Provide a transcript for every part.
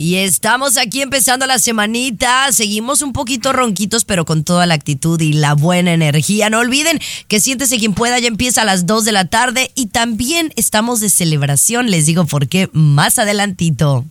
Y estamos aquí empezando la semanita. Seguimos un poquito ronquitos, pero con toda la actitud y la buena energía. No olviden que siéntese quien pueda, ya empieza a las 2 de la tarde. Y también estamos de celebración. Les digo por qué más adelantito.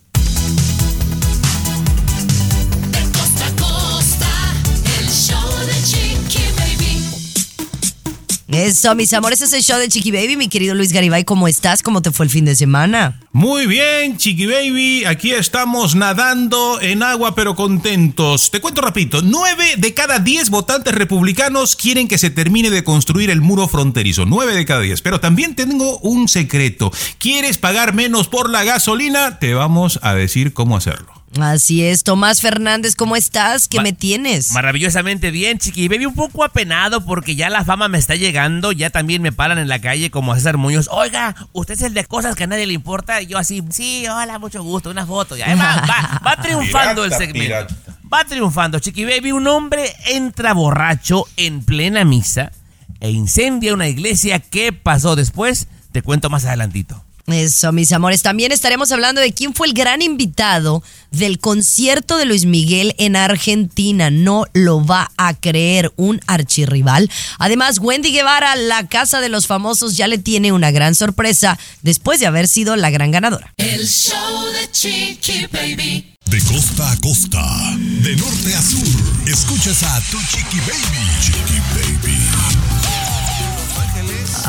Eso, mis amores, es el show de Chiqui Baby. Mi querido Luis Garibay, ¿cómo estás? ¿Cómo te fue el fin de semana? Muy bien, Chiqui Baby. Aquí estamos nadando en agua, pero contentos. Te cuento rapidito. Nueve de cada diez votantes republicanos quieren que se termine de construir el muro fronterizo. Nueve de cada diez. Pero también tengo un secreto. ¿Quieres pagar menos por la gasolina? Te vamos a decir cómo hacerlo. Así es, Tomás Fernández, ¿cómo estás? ¿Qué Ma- me tienes? Maravillosamente bien, chiqui. Baby, un poco apenado porque ya la fama me está llegando. Ya también me paran en la calle como a César Muñoz. Oiga, usted es el de cosas que a nadie le importa. Y yo así, sí, hola, mucho gusto, una foto. Ya va, va, va triunfando Pirata, el segmento. pirata. Va triunfando, chiqui. Baby, un hombre entra borracho en plena misa e incendia una iglesia. ¿Qué pasó después? Te cuento más adelantito. Eso, mis amores. También estaremos hablando de quién fue el gran invitado del concierto de Luis Miguel en Argentina. No lo va a creer un archirrival. Además, Wendy Guevara, la casa de los famosos, ya le tiene una gran sorpresa después de haber sido la gran ganadora. El show de Chiqui Baby. De costa a costa, de norte a sur, escuchas a tu chiqui baby. Chiqui baby.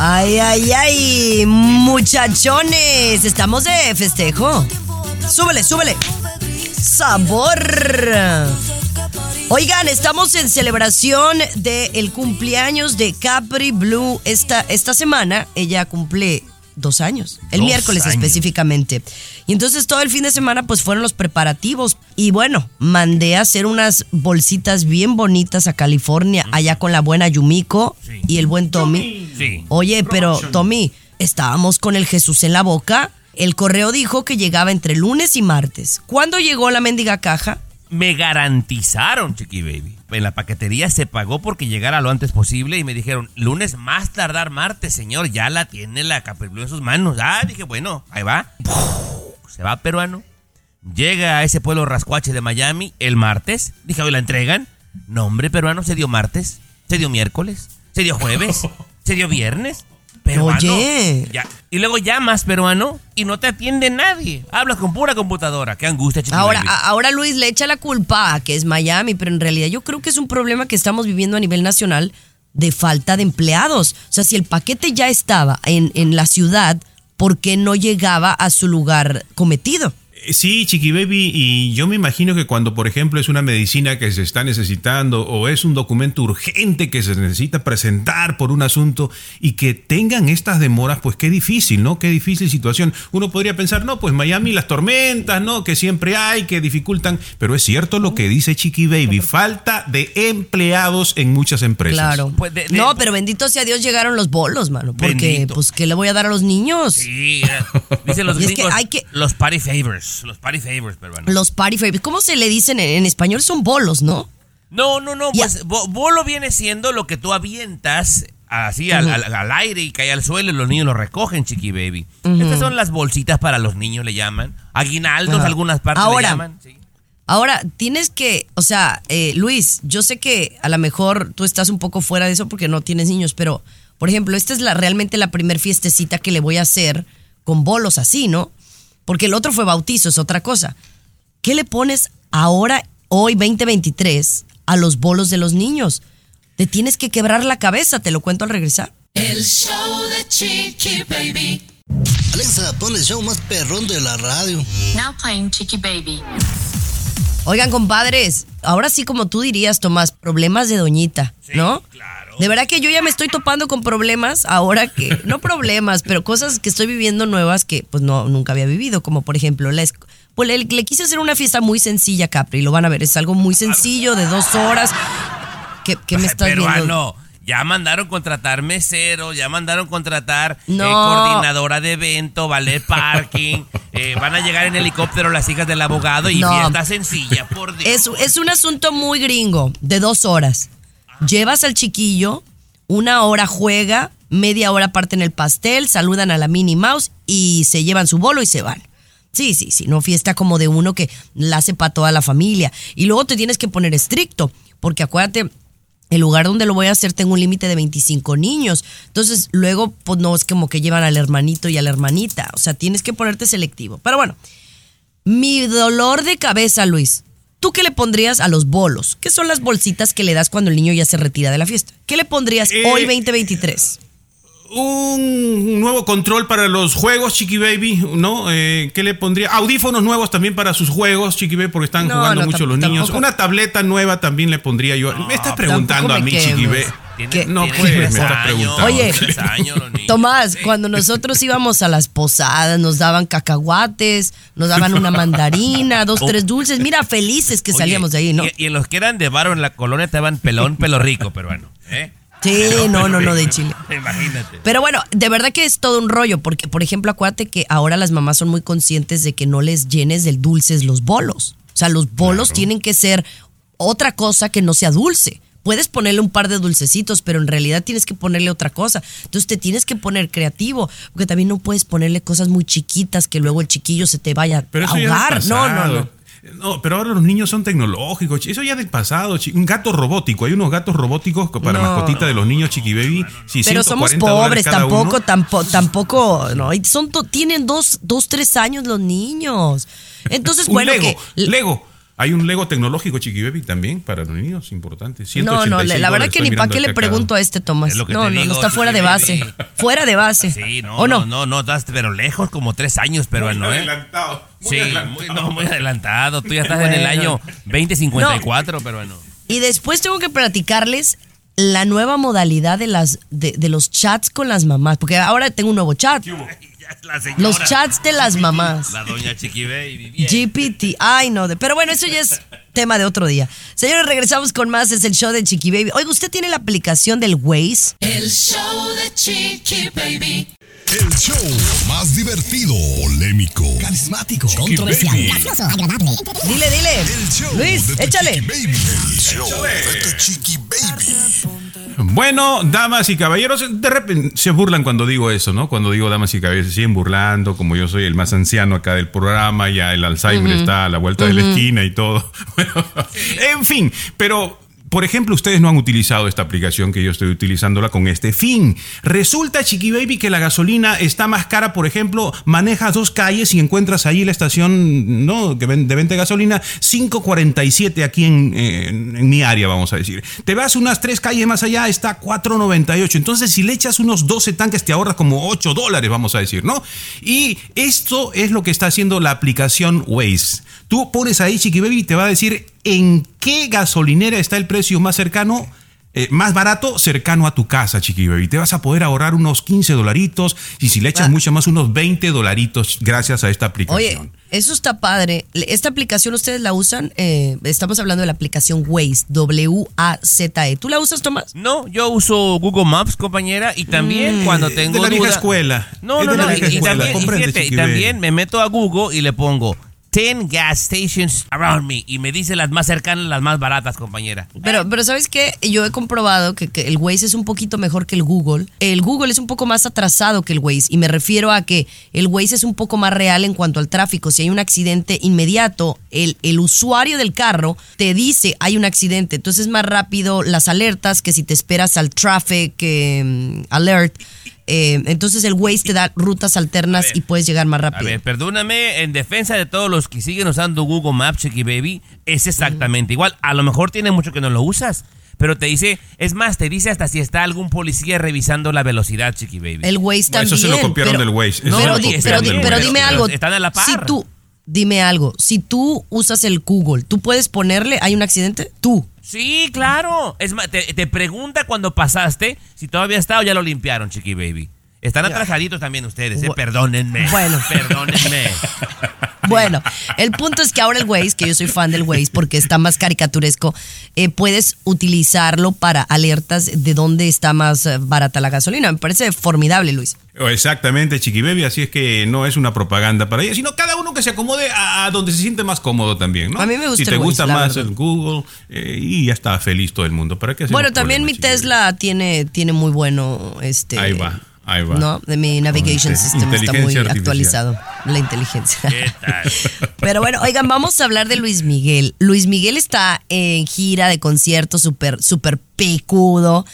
Ay, ay, ay, muchachones, estamos de festejo. Súbele, súbele. Sabor. Oigan, estamos en celebración del cumpleaños de Capri Blue esta, esta semana. Ella cumple dos años, el Dos miércoles años. específicamente. Y entonces todo el fin de semana pues fueron los preparativos. Y bueno, mandé a hacer unas bolsitas bien bonitas a California, allá con la buena Yumiko Sí. y el buen Tommy. Sí. Oye, pero Tommy, estábamos con el Jesús en la boca. El correo dijo que llegaba entre lunes y martes. ¿Cuándo llegó la mendiga caja? me garantizaron, Chiqui Baby. En la paquetería se pagó porque llegara lo antes posible y me dijeron, lunes más tardar martes, señor, ya la tiene la Capri Blue en sus manos. Ah, dije, bueno, ahí va. Se va peruano. Llega a ese pueblo rascuache de Miami el martes. Dije, ¿hoy la entregan? No, hombre, peruano se dio martes, se dio miércoles, se dio jueves, se dio viernes. Peruano. Oye. Ya. Y luego llamas peruano y no te atiende nadie. Hablas con pura computadora. Qué angustia, Ahora, ahora Luis le echa la culpa a que es Miami, pero en realidad yo creo que es un problema que estamos viviendo a nivel nacional de falta de empleados. O sea, si el paquete ya estaba en, en la ciudad, ¿por qué no llegaba a su lugar cometido? Eh, Sí, Chiqui Baby, y yo me imagino que cuando, por ejemplo, es una medicina que se está necesitando o es un documento urgente que se necesita presentar por un asunto y que tengan estas demoras, pues qué difícil, ¿no? Qué difícil situación. Uno podría pensar, no, pues Miami las tormentas, ¿no? Que siempre hay, que dificultan, pero es cierto lo que dice Chiqui Baby, falta de empleados en muchas empresas. Claro. Pues de- de- no, pero bendito sea Dios llegaron los bolos, mano. Porque, Bendito. pues, ¿qué le voy a dar a los niños? Sí, eh, dicen los Y es que gringos, hay que- los party favors, los party favors peruanos. Los party favorites. ¿Cómo se le dicen en, en español? Son bolos, ¿no? No, no, no, pues bo- bolo viene siendo lo que tú avientas así al, al- al aire y cae al suelo y los niños lo recogen, chiqui baby. Estas son las bolsitas para los niños, le llaman. Aguinaldos, algunas partes Ahora, le llaman. sí. Ahora, tienes que, o sea, eh, Luis, yo sé que a lo mejor tú estás un poco fuera de eso porque no tienes niños, pero, por ejemplo, esta es la, realmente la primer fiestecita que le voy a hacer con bolos así, ¿no? Porque el otro fue bautizo, es otra cosa. ¿Qué le pones ahora, hoy 2023, a los bolos de los niños? Te tienes que quebrar la cabeza, te lo cuento al regresar. El show de Chiqui Baby. Alexa, pon el show más perrón de la radio. Now playing Chicky Baby. Oigan, compadres, ahora sí como tú dirías, Tomás, problemas de doñita, ¿no? claro. De verdad que yo ya me estoy topando con problemas ahora que, no problemas, pero cosas que estoy viviendo nuevas que pues no, nunca había vivido, como por ejemplo la, Pues le, le quise hacer una fiesta muy sencilla, Capri. Lo van a ver, es algo muy sencillo, de dos horas. ¿Qué, qué me estás viendo? Peruano. Ya mandaron contratar mesero, ya mandaron contratar eh, coordinadora de evento, ballet parking. eh, van a llegar en helicóptero las hijas del abogado y No. fiesta sencilla, por Dios. Es, es un asunto muy gringo, de dos horas. Llevas al chiquillo, una hora juega, media hora parten el pastel, saludan a la Minnie Mouse y se llevan su bolo y se van. Sí, sí, sí, no fiesta como de uno que la hace para toda la familia. Y luego te tienes que poner estricto, porque acuérdate, el lugar donde lo voy a hacer tengo un límite de 25 niños. Entonces, luego, pues no es como que llevan al hermanito y a la hermanita. O sea, tienes que ponerte selectivo. Pero bueno, mi dolor de cabeza, Luis. ¿Tú qué le pondrías a los bolos? ¿Qué son las bolsitas que le das cuando el niño ya se retira de la fiesta? ¿Qué le pondrías Eh, hoy 2023? Un nuevo control para los juegos, Chiqui Baby, ¿no? Eh, ¿Qué le pondría? Audífonos nuevos también para sus juegos, Chiqui Baby, porque están No, jugando no, mucho los niños. tampoco. Una tableta nueva también le pondría yo. me estás preguntando a mí, Chiqui. Baby. Tiene- No, preguntando. Oye, años. Tomás, cuando nosotros íbamos a las posadas, nos daban cacahuates, nos daban una mandarina, dos, tres dulces. Mira, felices que Oye, salíamos de ahí, ¿no? Y, y en los que eran de varo en la colonia estaban pelón, pelo rico, peruano. ¿eh? Sí, no, no, no, de Chile. Imagínate. Pero bueno, de verdad que es todo un rollo, porque, por ejemplo, acuérdate que ahora las mamás son muy conscientes de que no les llenes del dulces los bolos. O sea, los bolos tienen que ser otra cosa que no sea dulce. Puedes ponerle un par de dulcecitos, pero en realidad tienes que ponerle otra cosa. Entonces te tienes que poner creativo, porque también no puedes ponerle cosas muy chiquitas que luego el chiquillo se te vaya Pero a ahogar. No, no, no. No, pero ahora los niños son tecnológicos. Eso ya del pasado. Un gato robótico. Hay unos gatos robóticos para No. mascotita de los niños, Chiqui Baby. Sí, Pero somos 140 dólares pobres, tampoco, tampoco, tampoco, no, y son tienen dos, dos, tres años los niños. Entonces, Un bueno, Lego. que Lego. Hay un Lego tecnológico, Chiqui Baby, también para los niños, importante. No, no, 186 la verdad que ni para qué le pregunto a este Tomás. Es No, no, no digo, está fuera de base. Fuera de base. Sí, no, ¿O no? no, no, no, estás pero lejos, como tres años, peruano, Muy ¿eh? adelantado. muy Sí, adelantado. muy, no, muy adelantado. Tú ya estás en el Bueno. año 2054, peruano. Y después tengo que platicarles la nueva modalidad de las de, de los chats con las mamás, porque ahora tengo un nuevo chat. La señora, Los chats de las mamás. La doña Chiqui Baby. bien. GPT. Ay, no. pero bueno, eso ya es tema de otro día. Señores, regresamos con más. Es el show de Chiqui Baby. Oiga, ¿usted tiene la aplicación del Waze? El show de Chiqui Baby. El show más divertido, polémico, carismático, controversial, Baby. gracioso, agradable. Dile, dile. El show Luis, de échale. Chiqui Baby. El show de Chiqui Baby. Bueno, damas y caballeros, de repente se burlan cuando digo eso, ¿no? Cuando digo damas y caballeros, se siguen burlando, como yo soy el más anciano acá del programa, ya el Alzheimer está a la vuelta de la esquina y todo. Bueno, en fin, pero por ejemplo, ustedes no han utilizado esta aplicación que yo estoy utilizándola con este fin. Resulta, Chiqui Baby, que la gasolina está más cara, por ejemplo, manejas dos calles y encuentras ahí la estación ¿no? de venta de gasolina 547 aquí en, en- en mi área, vamos a decir. Te vas unas tres calles más allá, está 498. Entonces, si le echas unos 12 tanques, te ahorras como 8 dólares, vamos a decir, ¿no? Y esto es lo que está haciendo la aplicación Waze. Tú pones ahí, Chiqui Baby, y te va a decir en qué gasolinera está el precio más cercano. eh, más barato, cercano a tu casa, Chiqui Baby. Te vas a poder ahorrar unos 15 dolaritos y si le echas Ah. mucho más, unos 20 dolaritos gracias a esta aplicación. Oye, eso está padre. Esta aplicación ustedes la usan. Eh, estamos hablando de la aplicación Waze, W-A-Z-E. E. ¿Tú la usas, Tomás? No, yo uso Google Maps, compañera, y también cuando tengo de la vieja duda- escuela. No, Es no, no. Y, también, y Comprende, fíjate, y Chiqui también Baby. me meto a Google y le pongo 10 gas stations around me y me dice las más cercanas, las más baratas, compañera. Pero, pero ¿sabes qué? Yo he comprobado que, el Waze es un poquito mejor que el Google. El Google es un poco más atrasado que el Waze. Y me refiero a que el Waze es un poco más real en cuanto al tráfico. Si hay un accidente inmediato, el, el usuario del carro te dice hay un accidente. Entonces es más rápido las alertas que si te esperas al traffic eh, alert. Eh, entonces el Waze te da rutas alternas y puedes llegar más A rápido. ver, perdóname, en defensa de todos los que siguen usando Google Maps, Chiqui Baby, es exactamente igual. A lo mejor tiene mucho que no lo usas, pero te dice, es más, te dice hasta si está algún policía revisando la velocidad, Chiqui Baby. El Waze también. eso se lo copiaron pero- del Waze. No, Eso pero, se lo di- copiaron pero, del pero Waze. dime Pero algo. están a la par. Si tú, dime algo. Si tú usas el Google, ¿tú puedes ponerle, hay un accidente? Tú. Sí, claro. Es más, te, te pregunta cuando pasaste si todavía está o ya lo limpiaron, Chiqui Baby. Están atrasaditos también ustedes, eh, perdónenme. Bueno. Perdónenme. Bueno, el punto es que ahora el Waze, que yo soy fan del Waze porque está más caricaturesco, eh, puedes utilizarlo para alertas de dónde está más eh, barata la gasolina. Me parece formidable, Luis. Exactamente, Chiqui Baby, así es que no es una propaganda para ella, sino cada uno que se acomode a, donde se siente más cómodo también, ¿no? A mí me gusta Si te el Waze, gusta más verdad. el Google eh, y ya está feliz todo el mundo. ¿Para qué hacemos Bueno, también mi Tesla tiene, tiene muy bueno este. Ahí va, ahí va. No, de mi navigation system está muy artificial. actualizado. La inteligencia. ¿Qué tal? Pero bueno, oigan, vamos a hablar de Luis Miguel. Luis Miguel está en gira de conciertos súper, súper pecudo.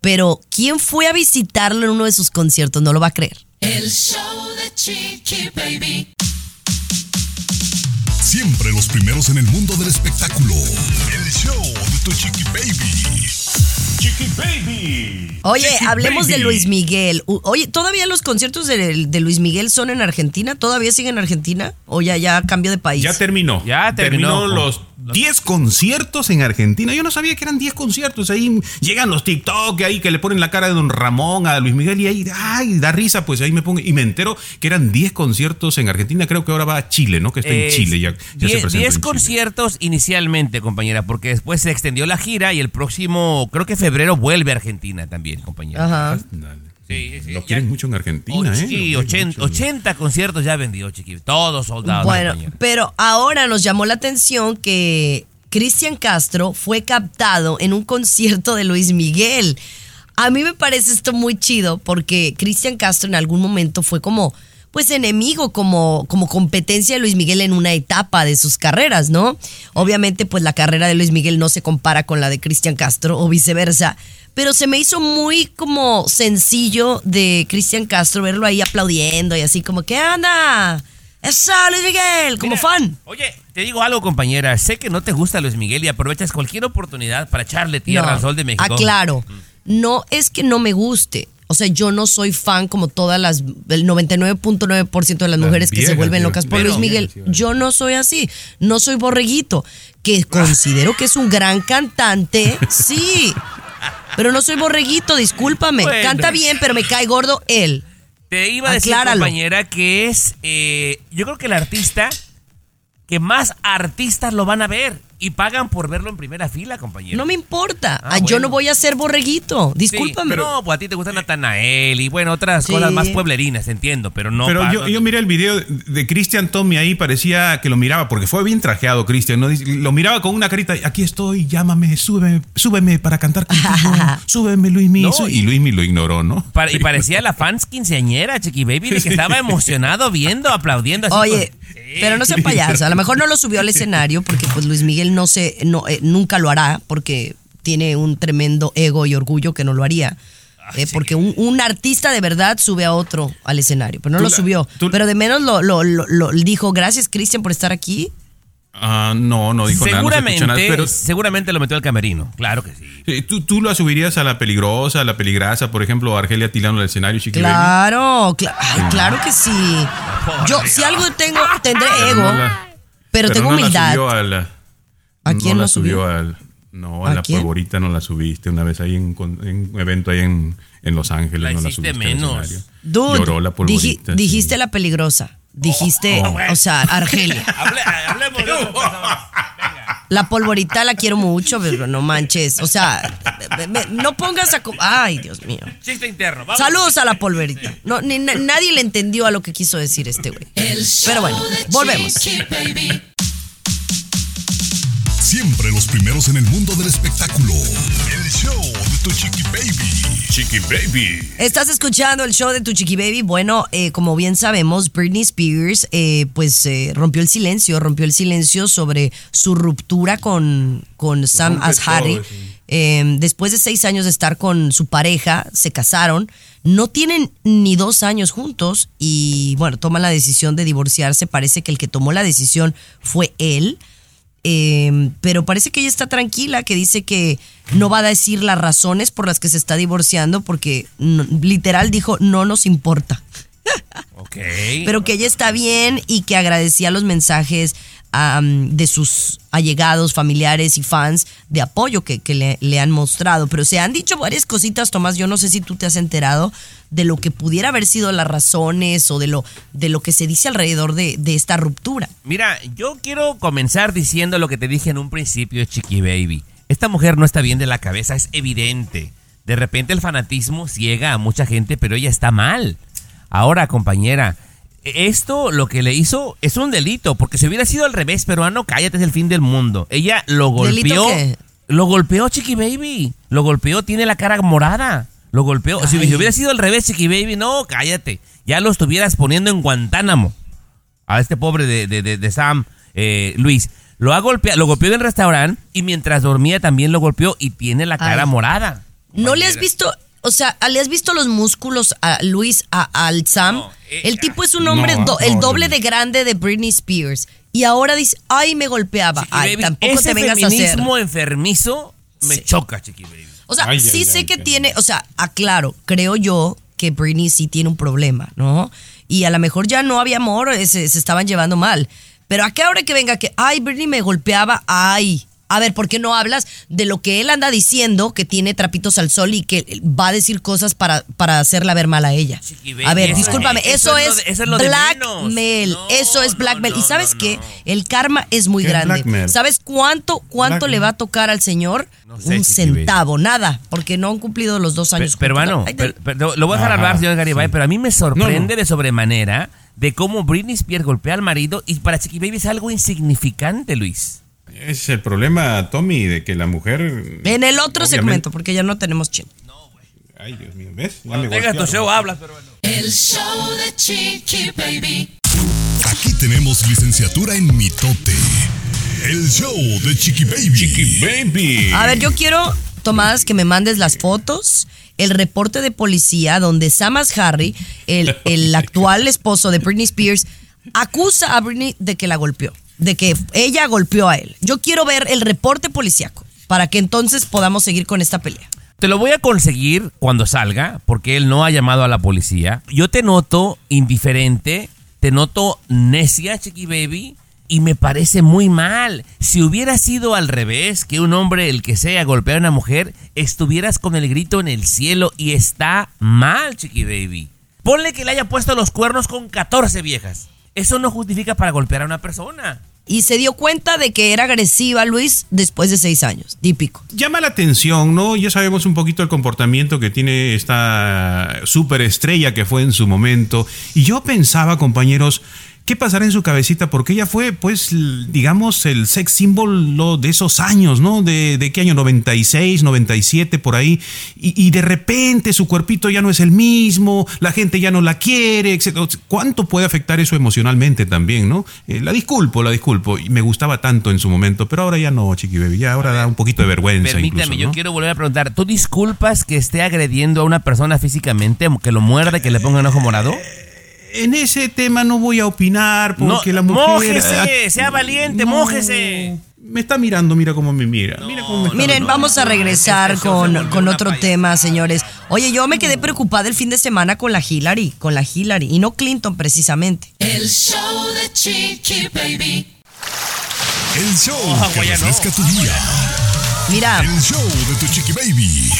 Pero, ¿quién fue a visitarlo en uno de sus conciertos? No lo va a creer. El show de Chiqui Baby. Siempre los primeros en el mundo del espectáculo. El show de tu chiqui baby. Chiqui Baby. Oye, Chiqui hablemos de. Luis Miguel. Oye, ¿todavía los conciertos de, de Luis Miguel son en Argentina? ¿Todavía siguen en Argentina? ¿O ya, ya cambió de país? Ya terminó. Ya terminó. los 10 conciertos en Argentina. Yo no sabía que eran 10 conciertos. Ahí llegan los TikTok ahí que le ponen la cara de Don Ramón a Luis Miguel y ahí, ay, da risa. Pues ahí me pongo y me entero que eran 10 conciertos en Argentina. Creo que ahora va a Chile, ¿no? Que está en Chile. Ya, ya se die- presentó diez en Chile. conciertos inicialmente, compañera, porque después se extendió la gira y el próximo, creo que febrero, vuelve a Argentina también, compañera. Ajá. Dale. Sí, sí, sí. Lo Ya- quieren mucho en Argentina, Och- ¿eh? sí, Lo quieren 80, mucho. 80 conciertos ya vendió, chiqui. Todos soldados. Bueno, pero ahora nos llamó la atención que Cristian Castro fue captado en un concierto de Luis Miguel. A mí me parece esto muy chido porque Cristian Castro en algún momento fue como pues enemigo como, como competencia de Luis Miguel en una etapa de sus carreras, ¿no? Obviamente pues la carrera de Luis Miguel no se compara con la de Cristian Castro o viceversa, pero se me hizo muy como sencillo de Cristian Castro verlo ahí aplaudiendo y así como que anda, eso Luis Miguel, como Mira, fan. Oye, te digo algo, compañera. Sé que no te gusta Luis Miguel y aprovechas cualquier oportunidad para echarle tierra No, al sol de México. Aclaro, no es que no me guste. O sea, yo no soy fan como todas las, el 99.9% de las mujeres que se vuelven locas por Luis Miguel. Yo no soy así. No soy borreguito. Que considero que es un gran cantante, sí. Pero no soy borreguito, discúlpame. Bueno. Canta bien, pero me cae gordo él. Te iba a decir, Acláralo. compañera, que es. eh, yo creo que el artista que más artistas lo van a ver y pagan por verlo en primera fila, compañera. No me importa. Ah, Ah, Yo no voy a ser borreguito. Sí, Discúlpame. no, pues a ti te gusta Natanael y bueno, otras Sí. cosas más pueblerinas, entiendo, pero no. Pero yo, yo miré el video de- Cristian Tommy ahí, parecía que lo miraba, porque fue bien trajeado Cristian, ¿no? Dice- Lo miraba con una carita, aquí estoy, llámame, súbeme, súbeme para cantar contigo, súbeme Luismi. No, y- y Luismi lo ignoró, ¿no? Y parecía la fans quinceañera, Chiqui Baby, de que estaba emocionado viendo, aplaudiendo. Así Oye, con- Sí. pero no sea payaso. A lo mejor no lo subió al escenario porque pues Luis Miguel no se, no, eh, nunca lo hará porque tiene un tremendo ego y orgullo que no lo haría. Ah, Eh, porque un, un artista de verdad sube a otro al escenario, pero no Tú lo la- subió. tú- Pero de menos lo, lo- lo- lo- dijo, gracias Cristian por estar aquí. Ah, no, no dijo nada, no seguramente, nada, pero seguramente lo metió al camerino, claro que sí. ¿tú, tú la subirías a la peligrosa, a la peligrasa, por ejemplo, a Argelia Tilano al escenario, Chiqui? Claro, cla- ay, claro que sí. Yo, si algo tengo, tendré ego, no la- pero, tengo no la humildad. subió a la- ¿A quién no la subió? subió? al. No, a, ¿A la quién? polvorita no la subiste una vez ahí en, un evento ahí en, en Los Ángeles. La no la hiciste subiste menos. Dude, Lloró la polvorita. sí. dijiste la peligrosa. Dijiste, Oh. o sea, Argelia. Hable- hablemos de cosa. La polvorita la quiero mucho, pero no manches. O sea, me- me- no pongas a... Ay, Dios mío. Chiste interno. vamos. Saludos a la polvorita. No, ni- na- nadie le entendió a lo que quiso decir este güey. Pero bueno, volvemos. Siempre los primeros en el mundo del espectáculo. El show de tu chiqui baby. Chiqui Baby. Estás escuchando el show de Tu Chiqui Baby. Bueno, eh, como bien sabemos, Britney Spears eh, pues eh, rompió el silencio, rompió el silencio sobre su ruptura con, con Sam Ashari. sí. Eh, después de seis años de estar con su pareja, se casaron. No tienen ni dos años juntos y bueno, toman la decisión de divorciarse. Parece que el que tomó la decisión fue él. Eh, pero parece que ella está tranquila, que dice que no va a decir las razones por las que se está divorciando, porque no- literal dijo, no nos importa. Pero que ella está bien y que agradecía los mensajes de sus allegados, familiares y fans de apoyo que, le han mostrado. Pero se han dicho varias cositas, Tomás. Yo no sé si tú te has enterado de lo que pudiera haber sido las razones o de lo, de lo que se dice alrededor de, de esta ruptura. Mira, yo quiero comenzar diciendo lo que te dije en un principio, Chiqui Baby. Esta mujer no está bien de la cabeza, es evidente. De repente el fanatismo ciega a mucha gente, pero ella está mal. Ahora, compañera, esto lo que le hizo es un delito, porque si hubiera sido al revés, peruano, cállate, es el fin del mundo. Ella lo ¿Delito golpeó. qué? Lo golpeó, Chiqui Baby. Lo golpeó, tiene la cara morada. Lo golpeó. Si hubiera sido al revés, Chiqui Baby, no, cállate. Ya lo estuvieras poniendo en Guantánamo a este pobre de, de- de- de Sam eh, Luis. Lo ha golpeado, lo golpeó en el restaurante y mientras dormía también lo golpeó y tiene la cara Ay. morada. ¿No le has visto, o sea, le has visto los músculos a Luis, a, al Sam? eh, el tipo es un hombre, no, do- no, el no, doble no. de grande de Britney Spears. Y ahora dice, ay, me golpeaba. Ay, Baby, tampoco ese te vengas a hacer. feminismo enfermizo me Sí. choca, Chiqui Baby. O sea, Ay, sí ay, sé ay, que tiene, o sea, aclaro, creo yo que Britney sí tiene un problema, ¿no? Y a lo mejor ya no había amor, eh, se, se estaban llevando mal. Pero a qué hora que venga que, ay, Britney me golpeaba, ay. A ver, ¿por qué no hablas de lo que él anda diciendo, que tiene trapitos al sol y que va a decir cosas para, para hacerla ver mal a ella? A ver, eso- discúlpame, eso eso, es lo eso es lo de blackmail. No, eso es blackmail. no, y sabes no, qué, el karma es muy ¿Qué es grande. ¿Sabes cuánto, cuánto le va a tocar al señor? No sé, Un centavo, nada, porque no han cumplido los dos años. peruano, Ay, per- per- lo voy a dejar hablar, señor Garibay, sí. pero a mí me sorprende No, no. de sobremanera de cómo Britney Spears golpea al marido y para Chiqui Baby es algo insignificante, Luis. Ese es el problema, Tommy, de que la mujer. En el otro obviamente- segmento, porque ya no tenemos chen. Ay, Dios mío, ¿ves? Ya me Tenga tu golpearon. show, hablas, peruano. El show de Chiqui Baby. Aquí tenemos licenciatura en mitote. El show de Chiqui Baby. Chiqui Baby. A ver, yo quiero, Tomás, que me mandes las fotos, el reporte de policía donde Samas Harry, el, el actual esposo de Britney Spears, acusa a Britney de que la golpeó, de que ella golpeó a él. Yo quiero ver el reporte policíaco para que entonces podamos seguir con esta pelea. Te lo voy a conseguir cuando salga, porque él no ha llamado a la policía. Yo te noto indiferente, te noto necia, Chiqui Baby, y me parece muy mal. Si hubiera sido al revés, que un hombre, el que sea, golpea a una mujer, estuvieras con el grito en el cielo y está mal, Chiqui Baby. Ponle que le haya puesto los cuernos con 14 viejas. Eso no justifica para golpear a una persona. Y se dio cuenta de que era agresiva Luis después de seis años, típico. Llama la atención, ¿no? Ya sabemos un poquito el comportamiento que tiene esta superestrella que fue en su momento. Y yo pensaba, compañeros, ¿qué pasará en su cabecita? Porque ella fue, pues, digamos, el sex símbolo de esos años, ¿no? De, de qué año, 96, 97, por ahí. Y, y de repente su cuerpito ya no es el mismo, la gente ya no la quiere, etc. ¿Cuánto puede afectar eso emocionalmente también, no? Eh, la disculpo, la disculpo. Y me gustaba tanto en su momento, pero ahora ya no, chiqui baby. Ya ahora da un poquito de vergüenza. Permítame, incluso, yo ¿no? quiero volver a preguntar. ¿Tú disculpas que esté agrediendo a una persona físicamente, que lo muerde, que le ponga un ojo morado? En ese tema no voy a opinar porque No, la mujer. mójese, sea valiente, mójese. Me está mirando, mira cómo me mira. mira cómo me está Miren, mirando. vamos a regresar Este con, con otro tema, señores. Oye, yo me quedé preocupada el fin de semana con la Hillary, con la Hillary, y no Clinton precisamente. El show de Chiqui Baby. El show Ah, que refresca tu día. Mira, El show de tu Chiqui Baby.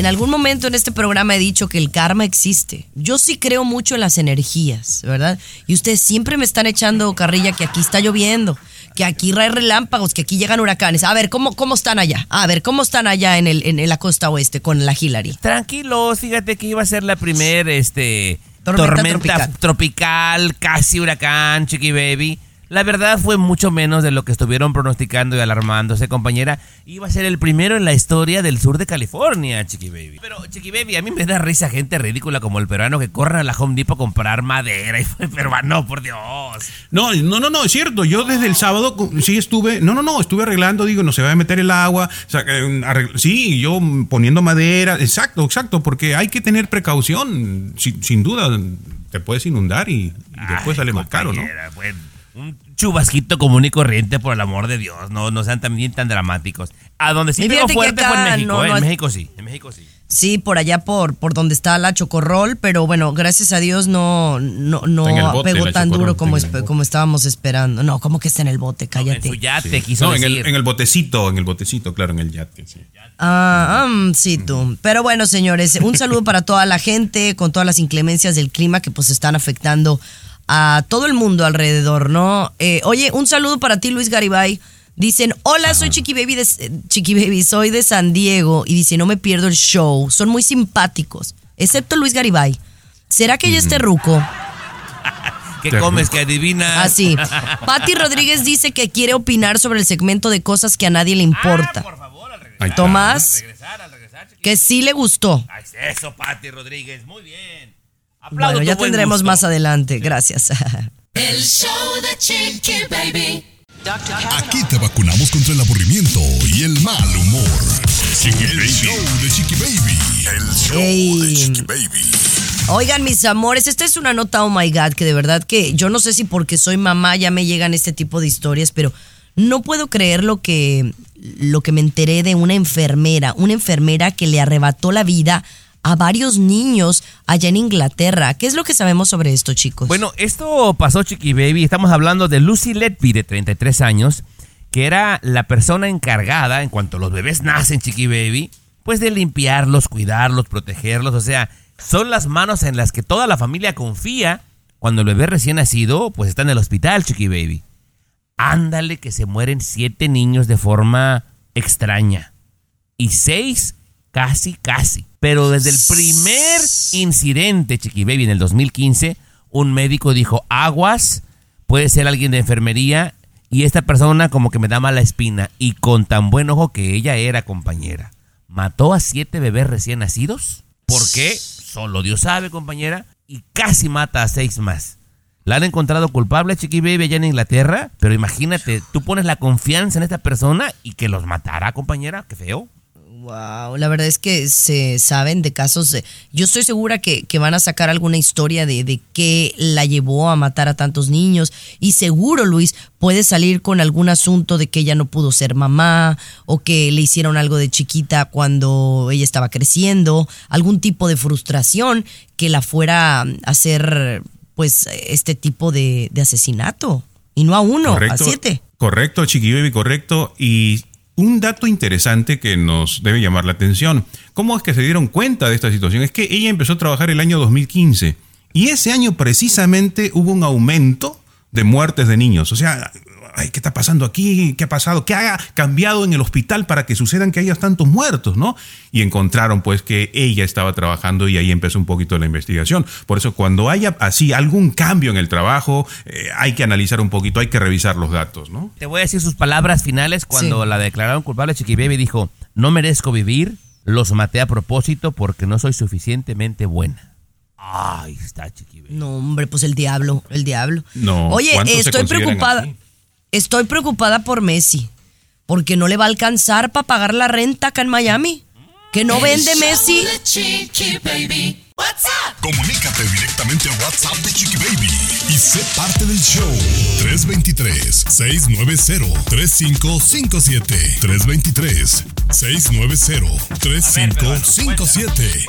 En algún momento en este programa he dicho que el karma existe. Yo sí creo mucho en las energías, ¿verdad? Y ustedes siempre me están echando carrilla que aquí está lloviendo, que aquí hay relámpagos, que aquí llegan huracanes. A ver, ¿cómo, cómo están allá? A ver, ¿cómo están allá en, el, en la costa oeste con la Hillary? Tranquilos, fíjate que iba a ser la primer este, Tormenta tormenta, tropical. tropical. casi huracán, Chiqui Baby. La verdad fue mucho menos de lo que estuvieron pronosticando y alarmándose, compañera. Iba a ser el primero en la historia del sur de California, Chiqui Baby. Pero, Chiqui Baby, a mí me da risa gente ridícula como el peruano que corre a la Home Depot a comprar madera. Y fue peruano, por Dios. No, no, no, no, es cierto. Yo desde el sábado sí estuve, no, no, no, estuve arreglando, digo, no se va a meter el agua. o sea, eh, sí, yo poniendo madera, exacto, exacto, porque hay que tener precaución. Sin, sin duda, te puedes inundar y, y después sale más caro, ¿no? Pues, un chubasquito común y corriente, por el amor de Dios. No, no sean también tan dramáticos. A donde sí pegó fuerte fue en México, no, ¿eh? no En México sí, en México sí. Sí, por allá por, por donde está la chocorrol, pero bueno, gracias a Dios no, no, no en bote, pegó tan duro como, en espe- como estábamos esperando. No, ¿cómo que está en el bote? En Cállate. su yate, quiso No, en decir. el, en el botecito, en el botecito, claro, en el yate. sí. Ah, mm, sí, tú. Pero bueno, señores, un saludo para toda la gente con todas las inclemencias del clima que pues están afectando a todo el mundo alrededor, ¿no? Eh, oye, un saludo para ti, Luis Garibay. Dicen, hola, soy Chiqui Baby, de, Chiqui Baby, soy de San Diego. Y dice, no me pierdo el show. Son muy simpáticos, excepto Luis Garibay. ¿Será que ya esté ruco? ¿Qué comes? Que adivina. Así. Patti Rodríguez dice que quiere opinar sobre el segmento de cosas que a nadie le importa. Ahí está. Tomás, que sí le gustó. Eso, Pati Rodríguez. Muy bien. Bueno, ya tendremos gusto. más adelante. Gracias. El show de Chiqui Baby. Aquí te vacunamos contra el aburrimiento y el mal humor. el show de Chiqui Baby. El show de. Chiqui Baby. Oigan, mis amores, esta es una nota, oh my God, que de verdad que yo no sé si porque soy mamá ya me llegan este tipo de historias, pero no puedo creer lo que, lo que me enteré de una enfermera, una enfermera que le arrebató la vida a varios niños allá en Inglaterra. ¿Qué es lo que sabemos sobre esto, chicos? Bueno, esto pasó, Chiqui Baby. Estamos hablando de Lucy Letby, de 33 años, que era la persona encargada, en cuanto los bebés nacen, Chiqui Baby, pues de limpiarlos, cuidarlos, protegerlos. O sea, son las manos en las que toda la familia confía cuando el bebé recién nacido, pues está en el hospital, Chiqui Baby. Ándale que se mueren siete niños de forma extraña. Y seis casi, casi. Pero desde el primer incidente, Chiqui Baby, en el 2015, un médico dijo, aguas, puede ser alguien de enfermería, y esta persona como que me da mala espina, y con tan buen ojo que ella era compañera. Mató a siete bebés recién nacidos. ¿Por qué? Solo Dios sabe, compañera. Y casi mata a seis más. La han encontrado culpable, Chiqui Baby, allá en Inglaterra. Pero imagínate, tú pones la confianza en esta persona y que los matará, compañera. Qué feo. Wow, la verdad es que se saben de casos. de- yo estoy segura que, que van a sacar alguna historia de, de qué la llevó a matar a tantos niños. Y seguro, Luis, puede salir con algún asunto de que ella no pudo ser mamá o que le hicieron algo de chiquita cuando ella estaba creciendo. Algún tipo de frustración que la fuera a hacer, pues, este tipo de, de asesinato. Y no a uno, a siete. Correcto, Chiqui Baby, correcto. Y un dato interesante que nos debe llamar la atención. ¿Cómo es que se dieron cuenta de esta situación? Es que ella empezó a trabajar el año 2015 y ese año precisamente hubo un aumento de muertes de niños. O sea, ay, ¿qué está pasando aquí? ¿Qué ha pasado? ¿Qué ha cambiado en el hospital para que sucedan que haya tantos muertos, no? Y encontraron pues que ella estaba trabajando y ahí empezó un poquito la investigación. Por eso cuando haya así algún cambio en el trabajo, eh, hay que analizar un poquito, hay que revisar los datos, ¿no? Te voy a decir sus palabras finales cuando Sí. la declararon culpable. Chiqui Baby dijo, no merezco vivir, los maté a propósito porque no soy suficientemente buena. Ay, está Chiqui. No, hombre, pues el diablo, el diablo. No, Oye, ¿cuántos se estoy preocupada. así? Estoy preocupada por Messi. Porque no le va a alcanzar para pagar la renta acá en Miami. Que no vende Messi. Comunícate directamente a WhatsApp de Chiqui Baby y sé parte del show. 323-690-3557. 323-690-3557.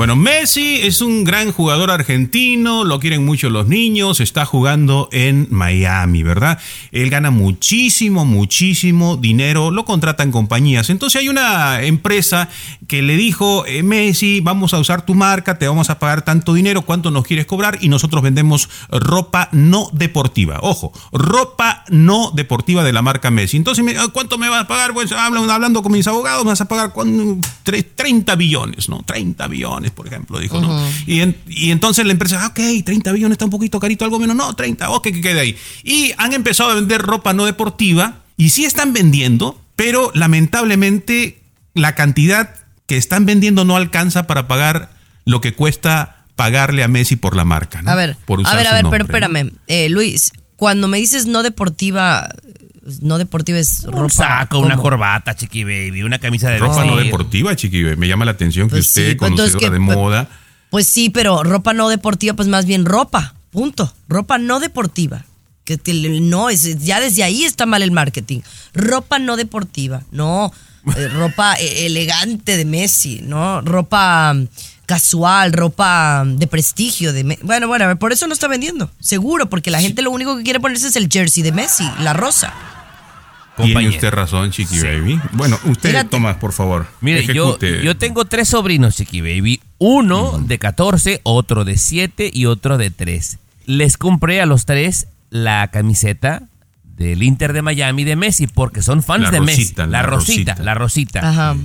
Bueno, Messi es un gran jugador argentino, lo quieren mucho los niños, está jugando en Miami, ¿verdad? Él gana muchísimo, muchísimo dinero, lo contratan compañías. Entonces hay una empresa que le dijo, eh, Messi, vamos a usar tu marca, te vamos a pagar tanto dinero, ¿cuánto nos quieres cobrar? Y nosotros vendemos ropa no deportiva. Ojo, ropa no deportiva de la marca Messi. Entonces, me- ¿cuánto me vas a pagar? Pues hablan- hablando con mis abogados, me vas a pagar con tre- 30 billones, ¿no? 30 billones, por ejemplo, dijo, ¿no? Y, en- y entonces la empresa, ah, ok, 30 billones está un poquito carito, algo menos, no, 30, ok, que quede ahí. Y han empezado a vender ropa no deportiva y sí están vendiendo, pero lamentablemente la cantidad que están vendiendo no alcanza para pagar lo que cuesta pagarle a Messi por la marca, ¿no? A ver, Por usar a ver, a ver, nombre, pero ¿no? espérame. Eh, Luis, cuando me dices no deportiva, no deportiva es ropa. Un saco, una corbata, Chiqui Baby, una camisa de Ropa no deportiva, chiqui. Me llama la atención que Pues usted, sí, pues conocedora que- de moda, Pues sí, pero ropa no deportiva, pues más bien ropa. Punto. Ropa no deportiva. Que, que no, es, ya desde ahí está mal el marketing. Ropa no deportiva. No. eh, ropa eh, elegante de Messi, ¿no? Ropa mm, casual, ropa mm, de prestigio de Messi. Bueno, bueno, por eso no está vendiendo. Seguro, porque la gente lo único que quiere ponerse es el jersey de Messi, la rosa. Tiene usted razón, Chiqui Baby. Bueno, usted, Fíjate. Tomás, por favor. Mire, yo, ejecute. yo tengo tres sobrinos, Chiqui Baby. Uno de 14, otro de 7 y otro de 3. Les compré a los tres la camiseta del Inter de Miami de Messi porque son fans La de rosita, Messi. La, la rosita, rosita. la rosita. Ajá.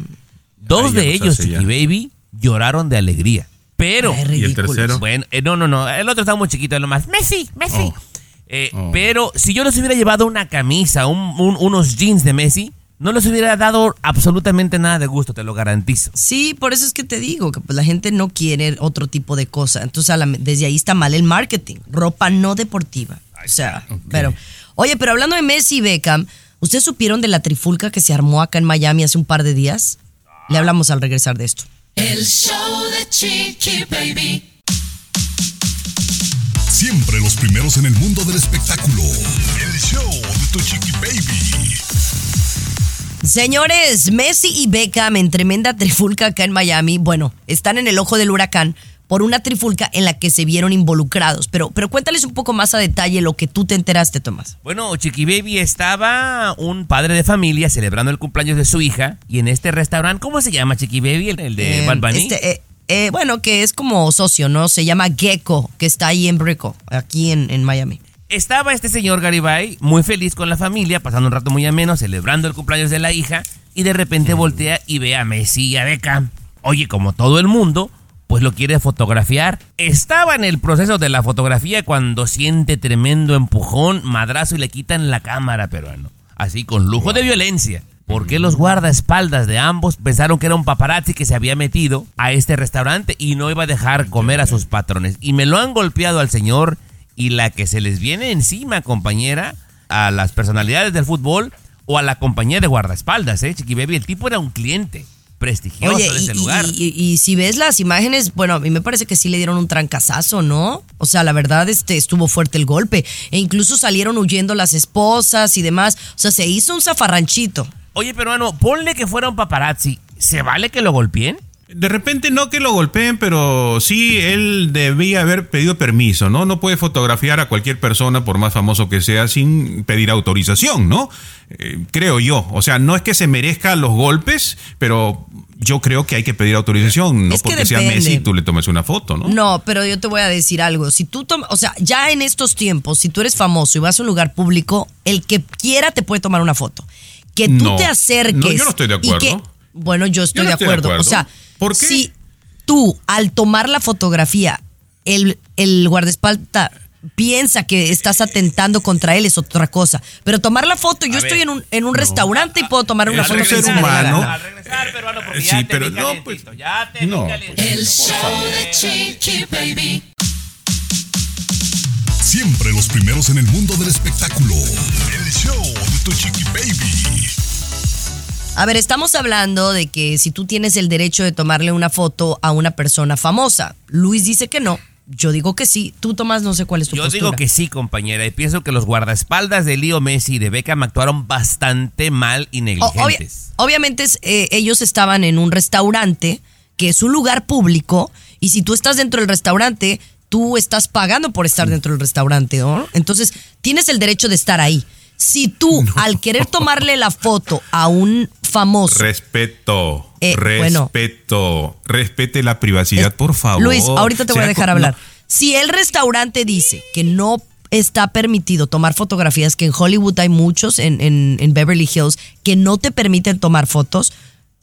Dos de los ellos, ya. Chiqui Baby, lloraron de alegría. Pero... Ay, ¿Y el tercero? Bueno, eh, no, no, no. El otro está muy chiquito, nomás. Messi, Messi. Oh. Eh, Oh. Pero si yo les hubiera llevado una camisa, un- un- unos jeans de Messi, no les hubiera dado absolutamente nada de gusto, te lo garantizo. Sí, por eso es que te digo que pues, la gente no quiere otro tipo de cosa. Entonces, la- desde ahí está mal el marketing. Ropa no deportiva. O sea, pero. Oye, pero hablando de Messi y Beckham, ¿ustedes supieron de la trifulca que se armó acá en Miami hace un par de días? Le hablamos al regresar de esto. El show de Chiqui Baby. Siempre los primeros en el mundo del espectáculo. El show de tu chiqui baby. Señores, Messi y Beckham en tremenda trifulca acá en Miami. Bueno, están en el ojo del huracán por una trifulca en la que se vieron involucrados. Pero, pero cuéntales un poco más a detalle lo que tú te enteraste, Tomás. Bueno, Chiqui Baby estaba un padre de familia celebrando el cumpleaños de su hija y en este restaurante, ¿cómo se llama Chiqui Baby? El, el de Eh, Bad Bunny. este, eh, eh, bueno, que es como socio, ¿no? Se llama Gecko, que está ahí en Brico, aquí en, en Miami. Estaba este señor Garibay muy feliz con la familia, pasando un rato muy ameno, celebrando el cumpleaños de la hija, y de repente voltea y ve a Messi y a Beckham. Oye, como todo el mundo, pues lo quiere fotografiar. Estaba en el proceso de la fotografía cuando siente tremendo empujón, madrazo y le quitan la cámara peruano. Así con lujo de violencia. Porque los guardaespaldas de ambos pensaron que era un paparazzi que se había metido a este restaurante y no iba a dejar comer a sus patrones? Y me lo han golpeado al señor y la que se les viene encima, compañera, a las personalidades del fútbol o a la compañía de guardaespaldas, ¿eh? Chiqui Baby, el tipo era un cliente prestigioso Oye, de ese y- lugar. y- y si ves las imágenes, bueno, a mí me parece que sí le dieron un trancazazo, ¿no? O sea, la verdad, este, estuvo fuerte el golpe. E incluso salieron huyendo las esposas y demás. O sea, se hizo un zafarranchito. Oye, peruano, ponle que fuera un paparazzi. ¿Se vale que lo golpeen? De repente no que lo golpeen, pero sí él debía haber pedido permiso, ¿no? No puede fotografiar a cualquier persona, por más famoso que sea, sin pedir autorización, ¿no? Eh, creo yo. O sea, no es que se merezca los golpes, pero yo creo que hay que pedir autorización, no Es que porque sea. Messi tú le tomes una foto, ¿no? No, pero yo te voy a decir algo. Si tú tomas, o sea, ya en estos tiempos, si tú eres famoso y vas a un lugar público, el que quiera te puede tomar una foto. Que tú No. te acerques. No, yo no estoy de y que- acuerdo. bueno, yo estoy, no de, estoy de acuerdo. acuerdo. O sea, ¿Por qué? si tú al tomar la fotografía, el, el guardaespaldas piensa que estás atentando contra él es otra cosa. Pero tomar la foto, yo estoy en un, en un restaurante y puedo tomar una Es foto ser humano. Al regresar, peruano, porque Sí, ya te pero no, calientito, pues, ya te no. El show de Chiqui Baby. Siempre los primeros en el mundo del espectáculo. El show de tu chiqui baby. A ver, estamos hablando de que si tú tienes el derecho de tomarle una foto a una persona famosa. Luis dice que no. Yo digo que sí. Tú, Tomás, no sé cuál es tu Yo postura. digo que sí, compañera, y pienso que los guardaespaldas de Leo Messi y de Beckham actuaron bastante mal y negligentes. obviamente eh, ellos estaban en un restaurante que es un lugar público y si tú estás dentro del restaurante, tú estás pagando por estar dentro del restaurante, ¿no? Entonces, tienes el derecho de estar ahí. Si tú, al querer tomarle la foto a un famoso... Respeto, Eh, bueno. respeto, respete la privacidad, por favor. Luis, ahorita te voy a dejar hablar. no, Si el restaurante dice que no está permitido tomar fotografías, que en Hollywood hay muchos, en, en- en Beverly Hills, que no te permiten tomar fotos,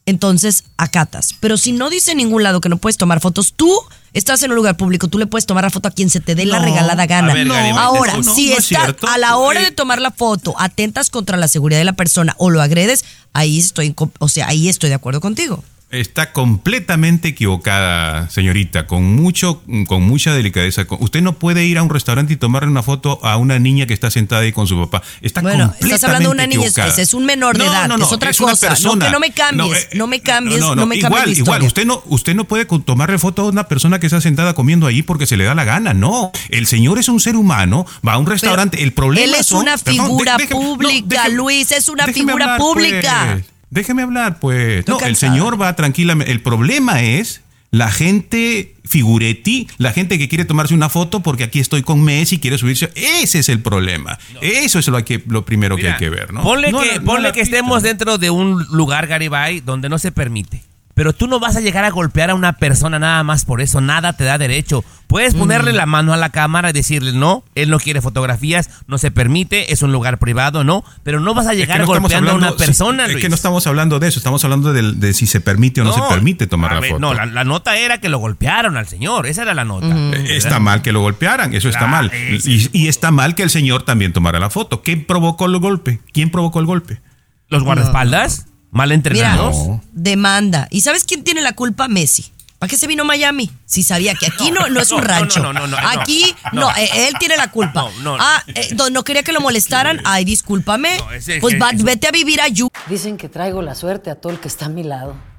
entonces acatas. Pero si no dice en ningún lado que no puedes tomar fotos, tú estás en un lugar público, tú le puedes tomar la foto a quien se te dé la regalada gana. Ver, Ahora, no, no, si no es a la hora Eh, de tomar la foto, atentas contra la seguridad de la persona o lo agredes, ahí estoy, o sea, ahí estoy de acuerdo contigo. Está completamente equivocada, señorita, con mucho, con mucha delicadeza. Usted no puede ir a un restaurante y tomarle una foto a una niña que está sentada ahí con su papá. Está Bueno, completamente estás hablando de una niña, es- es un menor de edad, es otra es una cosa. No, que no me cambies, no me cambies, no me cambies Igual, igual, usted no, usted no puede tomarle foto a una persona que está sentada comiendo ahí porque se le da la gana. No, el señor es un ser humano, va a un restaurante. el problema Él es son- una figura déjeme- no, pública, déjeme- Luis, es una figura hablar, pública. pues. Déjeme hablar, pues. No, el señor va tranquilamente. El problema es la gente figuretti, la gente que quiere tomarse una foto porque aquí estoy con Messi y quiere subirse. Ese es el problema. Eso es lo, que, lo primero que hay que ver, ¿no? Ponle No que, no ponle que estemos dentro de un lugar, Garibay, donde no se permite. Pero tú no vas a llegar a golpear a una persona nada más por eso, nada te da derecho. Puedes ponerle la mano a la cámara y decirle, no, él no quiere fotografías, no se permite, es un lugar privado, no. Pero no vas a Es que llegar no estamos golpeando a una sí, persona, es Luis. que no estamos hablando de eso, estamos hablando de, si se permite o no, se permite tomar la foto. No, la, la nota era que lo golpearon al señor, esa era la nota. Eh, Está mal que lo golpearan, eso está mal. Y, y está mal que el señor también tomara la foto. ¿Quién provocó el golpe? ¿Quién provocó el golpe? ¿Los guardaespaldas? ¿Mal Mira, entrenados? demanda. ¿Y sabes quién tiene la culpa? Messi. ¿Para qué se vino a Miami? Si sabía que aquí no, no es un No, no, rancho. no, no, no, no. aquí no, No. eh, él tiene la culpa. No, no. Ah, eh, no, no quería que lo molestaran. Ay, discúlpame. No, ese- pues va- vete a vivir a Yu. Dicen que traigo la suerte a todo el que está a mi lado.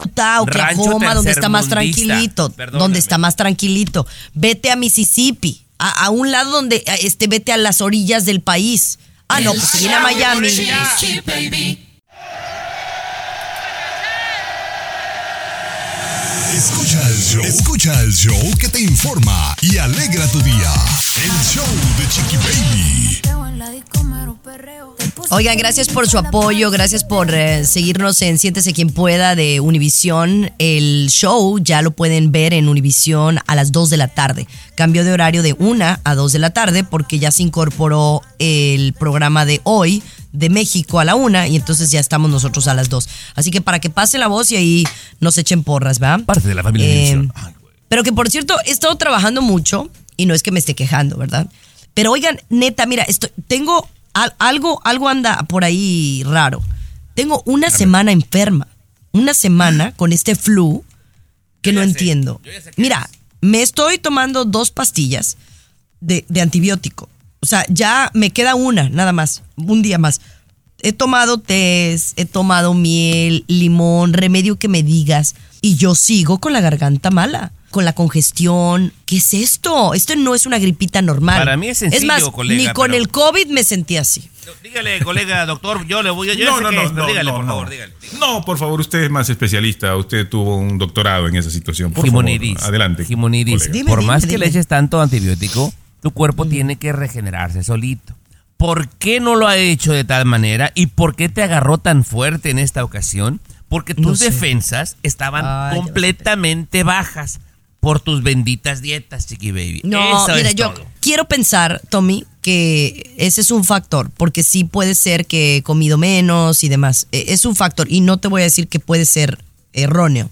Utah, Oklahoma, donde está más tranquilito. Perdóname. Donde está más tranquilito. Vete a Mississippi. A, a un lado donde, este, vete a las orillas del país. Ah, no, pues se viene a Miami. Chiqui baby. Escucha el show. Escucha el show que te informa y alegra tu día. El show de Chiqui Baby. Oigan, gracias por su apoyo, gracias por eh, seguirnos en Siéntese quien pueda de Univisión. El show ya lo pueden ver en Univisión a las 2 de la tarde. Cambió de horario de 1 a 2 de la tarde porque ya se incorporó el programa de hoy de México a la 1 y entonces ya estamos nosotros a las 2. Así que para que pase la voz y ahí nos echen porras, ¿verdad? Parte de la familia Eh. Ay, güey. pero que por cierto, he estado trabajando mucho y no es que me esté quejando, ¿verdad? Pero oigan, neta, mira, estoy, tengo al- algo, algo anda por ahí raro. Tengo una semana enferma, una semana con este flu que no entiendo. Mira, me estoy tomando dos pastillas de, de antibiótico. O sea, ya me queda una, nada más, un día más. He tomado test, he tomado miel, limón, remedio que me digas, y yo sigo con la garganta mala, con la congestión. ¿Qué es esto? Esto no es una gripita normal. Para mí es sencillo, Es más, colega, ni con pero- el COVID me sentí así. Dígale, colega, doctor, yo le voy a... Yo No, no, no, es, no, dígale, no, por no. favor, dígale. No, por favor, usted es más especialista. Usted tuvo un doctorado en esa situación. Por Gimonidis. favor, adelante. Gimonidis. Dime, Por dime, más que le eches tanto antibiótico, tu cuerpo tiene que regenerarse solito. ¿Por qué no lo ha hecho de tal manera? ¿Y por qué te agarró tan fuerte en esta ocasión? Porque tus No sé. defensas estaban Ay, completamente bajas por tus benditas dietas, chiqui baby. No, Eso mira, es yo todo. quiero pensar, Tommy, que ese es un factor, porque sí puede ser que he comido menos y demás. Eh, Es un factor, y no te voy a decir que puede ser erróneo.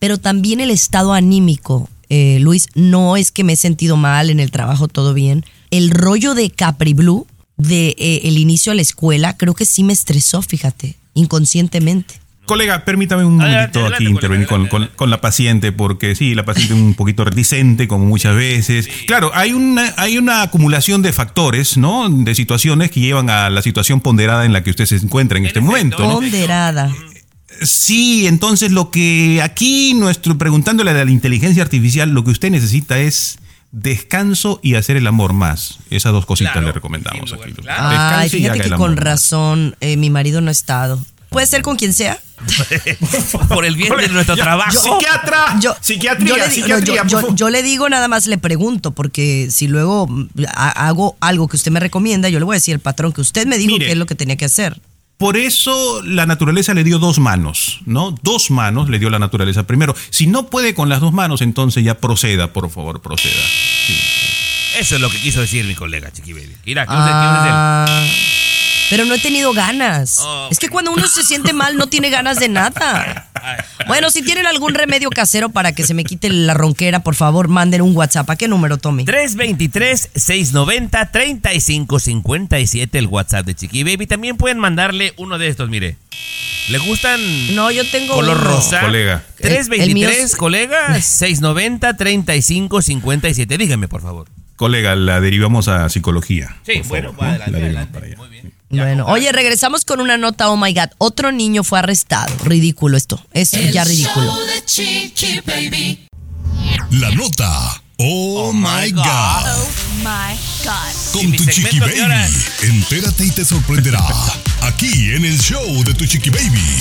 Pero también el estado anímico, eh, Luis, no es que me he sentido mal en el trabajo, todo bien. El rollo de Capri Blue, de eh, el inicio a la escuela, creo que sí me estresó, fíjate, inconscientemente. Colega, permítame un Adelante, momentito adelante, aquí colega, intervenir con, adelante, con- con la paciente, porque sí, la paciente es un poquito reticente, como muchas veces. Claro, hay una, hay una acumulación de factores, ¿no? De situaciones que llevan a la situación ponderada en la que usted se encuentra en este efecto. momento, ¿no? Ponderada. Sí, entonces lo que aquí, nuestro, preguntándole a la inteligencia artificial, lo que usted necesita es descanso y hacer el amor más. Esas dos cositas Claro, le recomendamos sin aquí. lugar, claro. Ay, fíjate que el con razón eh, mi marido no ha estado. Puede ser con quien sea. por el bien de nuestro trabajo. Psiquiatra, Yo, psiquiatría, yo le, no, yo- le digo nada más le pregunto, porque si luego mm, ha- hago algo que usted me recomienda, yo le voy a decir al patrón que usted me dijo Mire. que es lo que tenía que hacer. Por eso la naturaleza le dio dos manos, ¿no? Dos manos le dio la naturaleza. Primero, si no puede con las dos manos, entonces ya proceda, por favor, proceda. Eso es lo que quiso decir mi colega, chiqui baby. Mira, ¿qué no sé- qué pero no he tenido ganas. Oh, es que cuando uno se siente mal no tiene ganas de nada. Bueno, si tienen algún remedio casero para que se me quite la ronquera, por favor, manden un WhatsApp. ¿A qué número, Tommy? 323-690-3557, el WhatsApp de Chiqui Baby. También pueden mandarle uno de estos, mire. ¿Le gustan No, yo tengo color uno. rosa? Colega. El- el mío 323, es- colega, 690-3557. Dígame, por favor. Colega, la derivamos a psicología. Sí, bueno, favor, ¿no? adelante, La derivamos adelante. para allá. Muy bien. Bueno, oye, regresamos con una nota, oh my God. Otro niño fue arrestado. Ridículo esto. Es El ya ridículo. show de Chiqui Baby. La nota. Oh, my God. My God. Con tu Chiqui. Baby. Entérate y te sorprenderá. Aquí en el show de tu Chiqui Baby.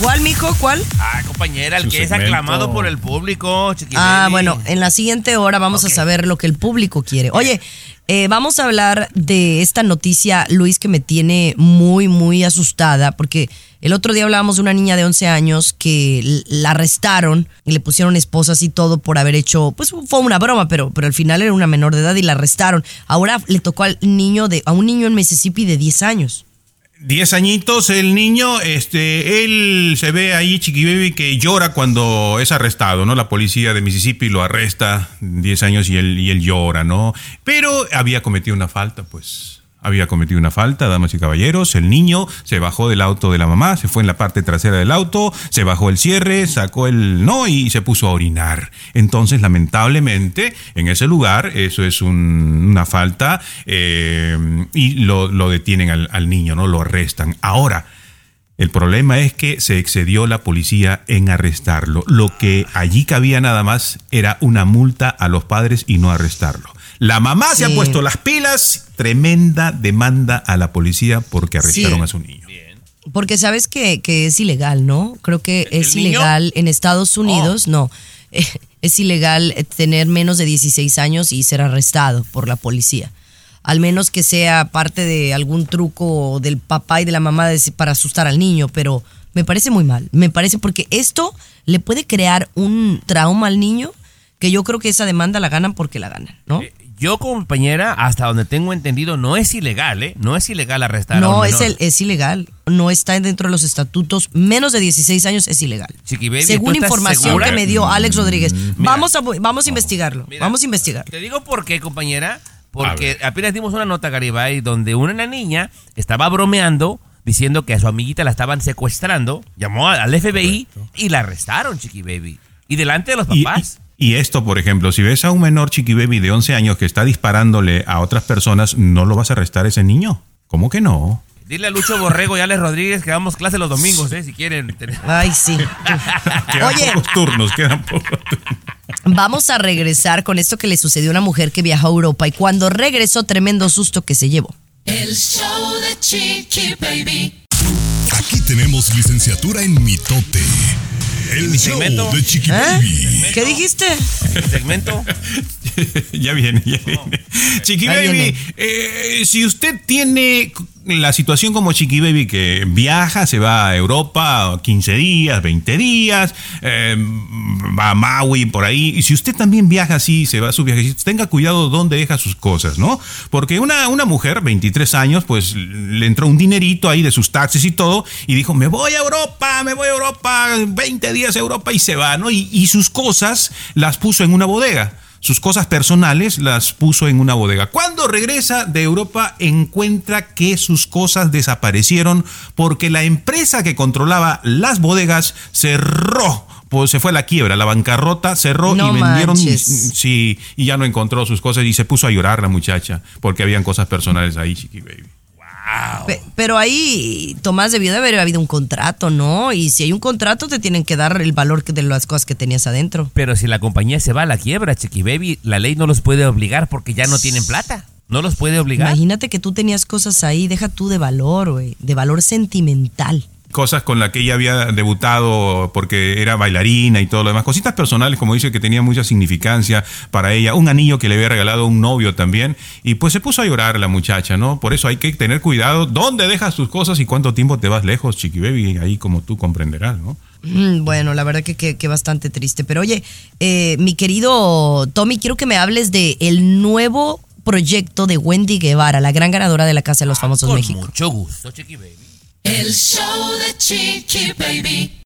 ¿Cuál, mijo? ¿Cuál? Ah, compañera, el Su que es aclamado por el público, Chiqui Ah, Baby. bueno, en la siguiente hora vamos a saber lo que el público quiere. Oye, eh, vamos a hablar de esta noticia, Luis, que me tiene muy, muy asustada, porque el otro día hablábamos de una niña de 11 años que la arrestaron y le pusieron esposas y todo por haber hecho, pues fue una broma, pero, pero al final era una menor de edad y la arrestaron. Ahora le tocó al niño de, a un niño en Mississippi de 10 años. Diez añitos, el niño, este, él se ve ahí, Chiqui que llora cuando es arrestado, ¿no? La policía de Mississippi lo arresta, 10 años, y él, y él llora, ¿no? Pero había cometido una falta, pues. Había cometido una falta, damas y caballeros. El niño se bajó del auto de la mamá, se fue en la parte trasera del auto, se bajó el cierre, sacó el no y se puso a orinar. Entonces, lamentablemente, en ese lugar, eso es un- una falta eh, y lo, detienen al, al niño, ¿no? Lo arrestan. Ahora, el problema es que se excedió la policía en arrestarlo. Lo que allí cabía nada más era una multa a los padres y no arrestarlo. La mamá se ha puesto las pilas, tremenda demanda a la policía porque arrestaron Sí. a su niño. Porque sabes que, que es ilegal, ¿no? Creo que es niño? ilegal en Estados Unidos, no. eh, Es ilegal eh, tener menos de 16 años y ser arrestado por la policía. Al menos que sea parte de algún truco del papá y de la mamá para asustar al niño, pero me parece muy mal. Me parece porque esto le puede crear un trauma al niño que yo creo que esa demanda la ganan porque la ganan, ¿no? Yo, compañera, hasta donde tengo entendido, no es ilegal, ¿eh? No es ilegal arrestar a No, un es, menor. el, es ilegal. No está dentro de los estatutos. Menos de 16 años es ilegal. Chiqui Baby, Según ¿tú estás información segura? que me dio Alex Rodríguez. Mira. vamos a, vamos a investigarlo. Mira, vamos a investigar. Te digo por qué, compañera. A Porque apenas dimos una nota, Garibay, donde una niña estaba bromeando diciendo que a su amiguita la estaban secuestrando, llamó al FBI y la arrestaron, Chiqui Baby. Y delante de los Y, papás. Y esto, por ejemplo, si ves a un menor Chiqui Baby de 11 años que está disparándole a otras personas, ¿no lo vas a arrestar a ese niño? ¿Cómo que no? Dile a Lucho Borrego y a Alex Rodríguez que damos clase los domingos, ¿eh? Si quieren. tener- Ay, sí. Quedan Oye, pocos turnos, quedan pocos turnos. vamos a regresar con esto que le sucedió a una mujer que viajó a Europa y cuando regresó, tremendo susto que se llevó. El show de Chiqui Baby. Aquí tenemos licenciatura en mitote. El mi show segmento? de Chiqui ¿Eh? Baby. ¿Qué dijiste? Segmento. ya viene, ya viene. Chiqui Baby, viene. eh, si usted tiene la situación como Chiqui Baby que viaja, se va a Europa 15 días, 20 días, eh, va a Maui por ahí, y si usted también viaja así, se va a su viajecito, tenga cuidado dónde deja sus cosas, ¿no? Porque una, una mujer, 23 años, pues le entró un dinerito ahí de sus taxis y todo, y dijo, me voy a Europa, me voy a Europa, 20 días a Europa y se va, ¿no? Y, y sus cosas las puso en una bodega sus cosas personales las puso en una bodega. Cuando regresa de Europa encuentra que sus cosas desaparecieron porque la empresa que controlaba las bodegas cerró. Pues se fue a la quiebra, la bancarrota cerró No y vendieron manches. sí, y ya no encontró sus cosas y se puso a llorar la muchacha porque habían cosas personales ahí, chiqui baby. Pe- Pero ahí, Tomás, debió de haber habido un contrato, ¿no? Y si hay un contrato, te tienen que dar el valor que- de las cosas que tenías adentro. Pero si la compañía se va a la quiebra, Chiqui Baby, la ley no los puede obligar porque ya no tienen plata. No los puede obligar. Imagínate que tú tenías cosas ahí, deja tú de valor, güey, de valor sentimental. Cosas con las que ella había debutado porque era bailarina y todo lo demás, cositas personales, como dice, que tenía mucha significancia para ella, un anillo que le había regalado un novio también, y pues se puso a llorar la muchacha, ¿no? Por eso hay que tener cuidado dónde dejas tus cosas y cuánto tiempo te vas lejos, chiqui baby, ahí como tú comprenderás, ¿no? Mm, Bueno, la verdad que, que, que bastante triste. Pero oye, eh, mi querido Tommy, quiero que me hables de el nuevo proyecto de Wendy Guevara, la gran ganadora de la Casa de los Famosos Con México. mucho gusto, Chiqui Baby. El show de Chiqui Baby.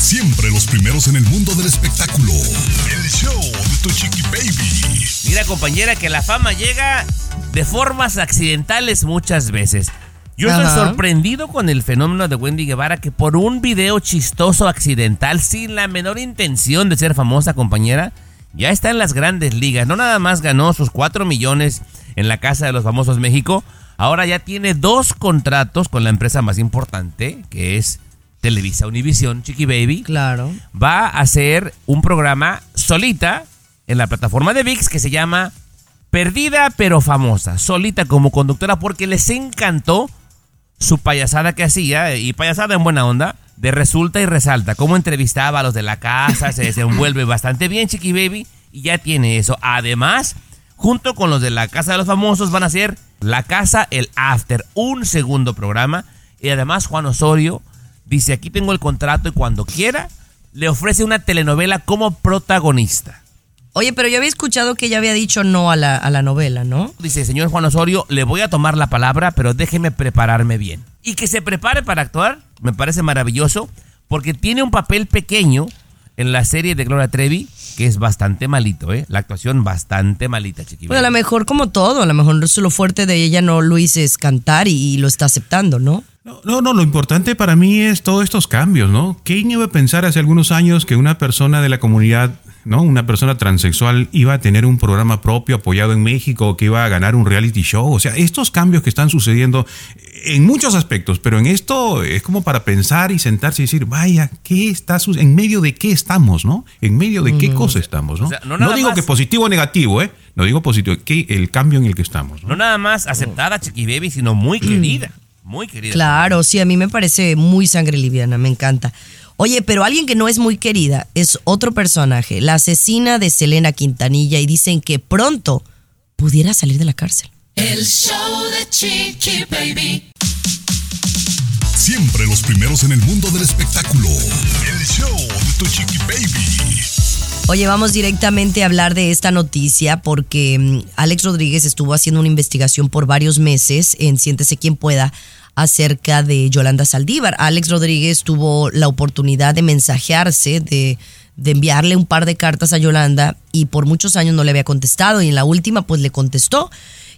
Siempre los primeros en el mundo del espectáculo. El show de tu chiqui baby. Mira, compañera, que la fama llega de formas accidentales muchas veces. Yo estoy Ajá. sorprendido con el fenómeno de Wendy Guevara que por un video chistoso accidental sin la menor intención de ser famosa compañera, ya está en las grandes ligas. No nada más ganó sus 4 millones en la Casa de los Famosos México, ahora ya tiene dos contratos con la empresa más importante, que es Televisa Univisión, Chiqui Baby. Claro. Va a hacer un programa solita en la plataforma de VIX que se llama Perdida pero famosa, solita como conductora porque les encantó su payasada que hacía, y payasada en buena onda, de resulta y resalta, cómo entrevistaba a los de la casa, se desenvuelve bastante bien Chiqui Baby y ya tiene eso. Además, junto con los de la Casa de los Famosos van a hacer La Casa, el After, un segundo programa. Y además Juan Osorio dice, aquí tengo el contrato y cuando quiera le ofrece una telenovela como protagonista. Oye, pero yo había escuchado que ella había dicho no a la, a la novela, ¿no? Dice, señor Juan Osorio, le voy a tomar la palabra, pero déjeme prepararme bien. Y que se prepare para actuar, me parece maravilloso, porque tiene un papel pequeño en la serie de Gloria Trevi, que es bastante malito, ¿eh? La actuación bastante malita, chiquillo. Bueno, a lo mejor como todo, a lo mejor lo fuerte de ella no Luis es cantar y, y lo está aceptando, ¿no? No, no, lo importante para mí es todos estos cambios, ¿no? ¿Quién iba a pensar hace algunos años que una persona de la comunidad, ¿no? Una persona transexual iba a tener un programa propio apoyado en México, que iba a ganar un reality show? O sea, estos cambios que están sucediendo en muchos aspectos, pero en esto es como para pensar y sentarse y decir, vaya, ¿qué está su- ¿En medio de qué estamos, no? ¿En medio de qué cosa estamos, no? O sea, no digo más- que positivo o negativo, ¿eh? No digo positivo, que el cambio en el que estamos, ¿no? No nada más aceptada, Chiqui Baby, sino muy querida. Muy querida. Claro, sí, a mí me parece muy sangre liviana, me encanta. Oye, pero alguien que no es muy querida es otro personaje, la asesina de Selena Quintanilla, y dicen que pronto pudiera salir de la cárcel. El show de Chiqui Baby. Siempre los primeros en el mundo del espectáculo. El show de tu chiqui baby. Oye, vamos directamente a hablar de esta noticia porque mm, Alex Rodríguez estuvo haciendo una investigación por varios meses en Siéntese quien pueda acerca de Yolanda Saldívar. Alex Rodríguez tuvo la oportunidad de mensajearse, de, enviarle un par de cartas a Yolanda y por muchos años no le había contestado y en la última pues le contestó.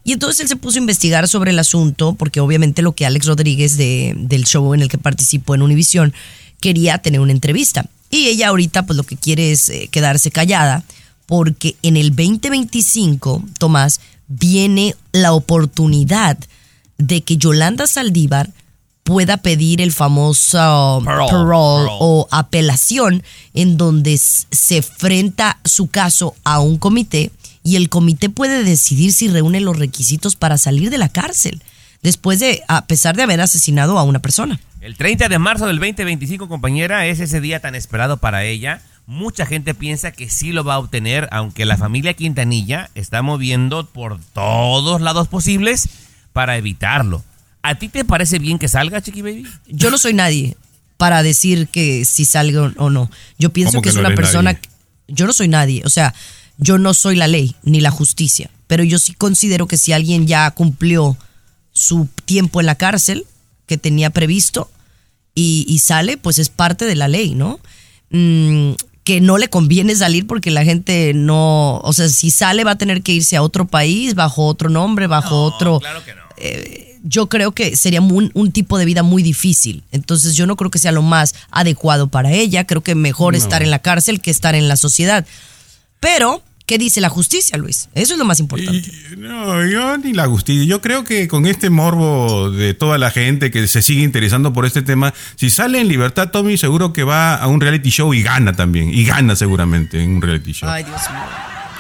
Y entonces él se puso a investigar sobre el asunto porque obviamente lo que Alex Rodríguez de- del show en el que participó en Univisión quería tener una entrevista. Y ella ahorita pues lo que quiere es eh, quedarse callada porque en el 2025, Tomás, viene la oportunidad de que Yolanda Saldívar pueda pedir el famoso Parole, parole parole. o apelación en donde se enfrenta su caso a un comité y el comité puede decidir si reúne los requisitos para salir de la cárcel después de, a pesar de haber asesinado a una persona. El 30 de marzo del 2025, compañera, es ese día tan esperado para ella. Mucha gente piensa que sí lo va a obtener, aunque la familia Quintanilla está moviendo por todos lados posibles para evitarlo. ¿A ti te parece bien que salga, Chiqui Baby? Yo no soy nadie para decir que si salgo o no. Yo pienso ¿Cómo que, que es no una persona. nadie? Yo no soy nadie. O sea, yo no soy la ley ni la justicia. Pero yo sí considero que si alguien ya cumplió su tiempo en la cárcel que tenía previsto y, y sale, pues es parte de la ley, ¿no? Mm, que no le conviene salir porque la gente no, o sea, si sale va a tener que irse a otro país bajo otro nombre, bajo otro Claro que no. yo creo que sería un, un tipo de vida muy difícil. Entonces yo no creo que sea lo más adecuado para ella. Creo que mejor estar en la cárcel que estar en la sociedad. Pero, ¿qué dice la justicia, Luis? Eso es lo más importante. Y- no, yo ni la justicia. Yo creo que con este morbo de toda la gente que se sigue interesando por este tema, si sale en libertad, Tommy seguro que va a un reality show y gana también. Y gana seguramente en un reality show. Ay, Dios mío.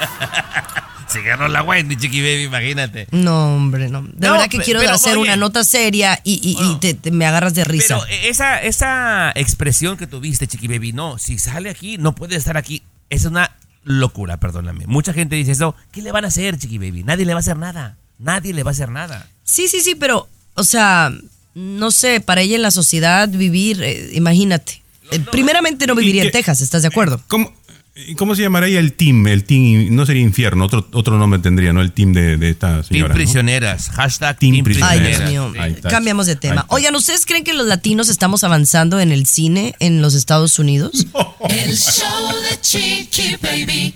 Se ganó la Wendy, Chiqui Baby, imagínate. No, hombre, no. De No, verdad que quiero pero, hacer oye. una nota seria y, y- y te, te- me agarras de risa. Pero eh, esa, esa expresión que tuviste, Chiqui Baby, no, si sale aquí, no puede estar aquí. Es una locura, perdóname. Mucha gente dice eso. ¿Qué le van a hacer, Chiqui Baby? Nadie le va a hacer nada. Nadie le va a hacer nada. Sí, sí, sí, pero, o sea, no sé, para ella en la sociedad vivir, eh, imagínate. Eh, primeramente no viviría en Texas, ¿estás de acuerdo? ¿Cómo? ¿Y ¿Cómo se llamaría el team? El team, no sería infierno, otro, otro nombre tendría, ¿no? El team de, de esta Team señora. ¿no? prisioneras. Hashtag Team Team, prisioneras. Ay. Dios mío. Cambiamos de tema. Oigan, ¿ustedes creen que los latinos estamos avanzando en el cine en los Estados Unidos? El show de Chiqui Baby.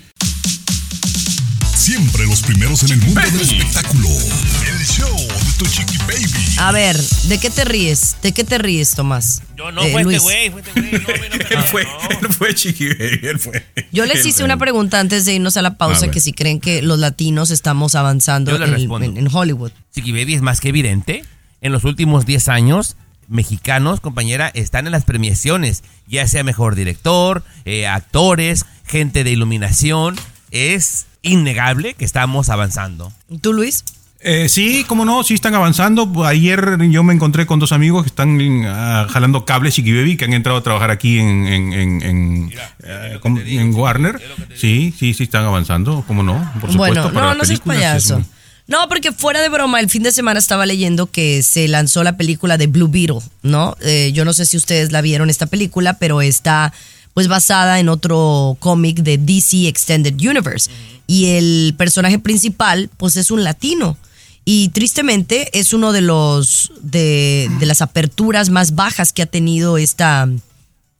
Siempre los primeros en el mundo del espectáculo. El show de tu chiqui baby. A ver, ¿de qué te ríes? ¿De qué te ríes, Tomás? Yo no, Eh, fue Luis. este güey, fue este güey. No, no, Él fue, él fue Chiqui Baby, él fue. Yo les Él hice una pregunta antes de irnos a la pausa que si creen que los latinos estamos avanzando en Hollywood. Chiqui Baby es más que evidente. En los últimos 10 años, mexicanos, compañera, están en las premiaciones, ya sea mejor director, eh, actores, gente de iluminación. Es innegable que estamos avanzando. ¿Tú, Luis? Eh, sí, cómo no, sí están avanzando. Ayer yo me encontré con dos amigos que están ah, jalando cables Baby, que han entrado a trabajar aquí en, en, en, en, eh, Warner. Sí, sí, sí están avanzando, cómo no, por supuesto. bueno, para no, no seas payaso. No, porque fuera de broma, el fin de semana estaba leyendo que se lanzó la película de Blue Beetle, ¿no? Eh, yo no sé si ustedes la vieron esta película, pero está pues basada en otro cómic de DC Extended Universe. Y el personaje principal, pues es un latino. Y tristemente es uno de los de, de las aperturas más bajas que ha tenido esta,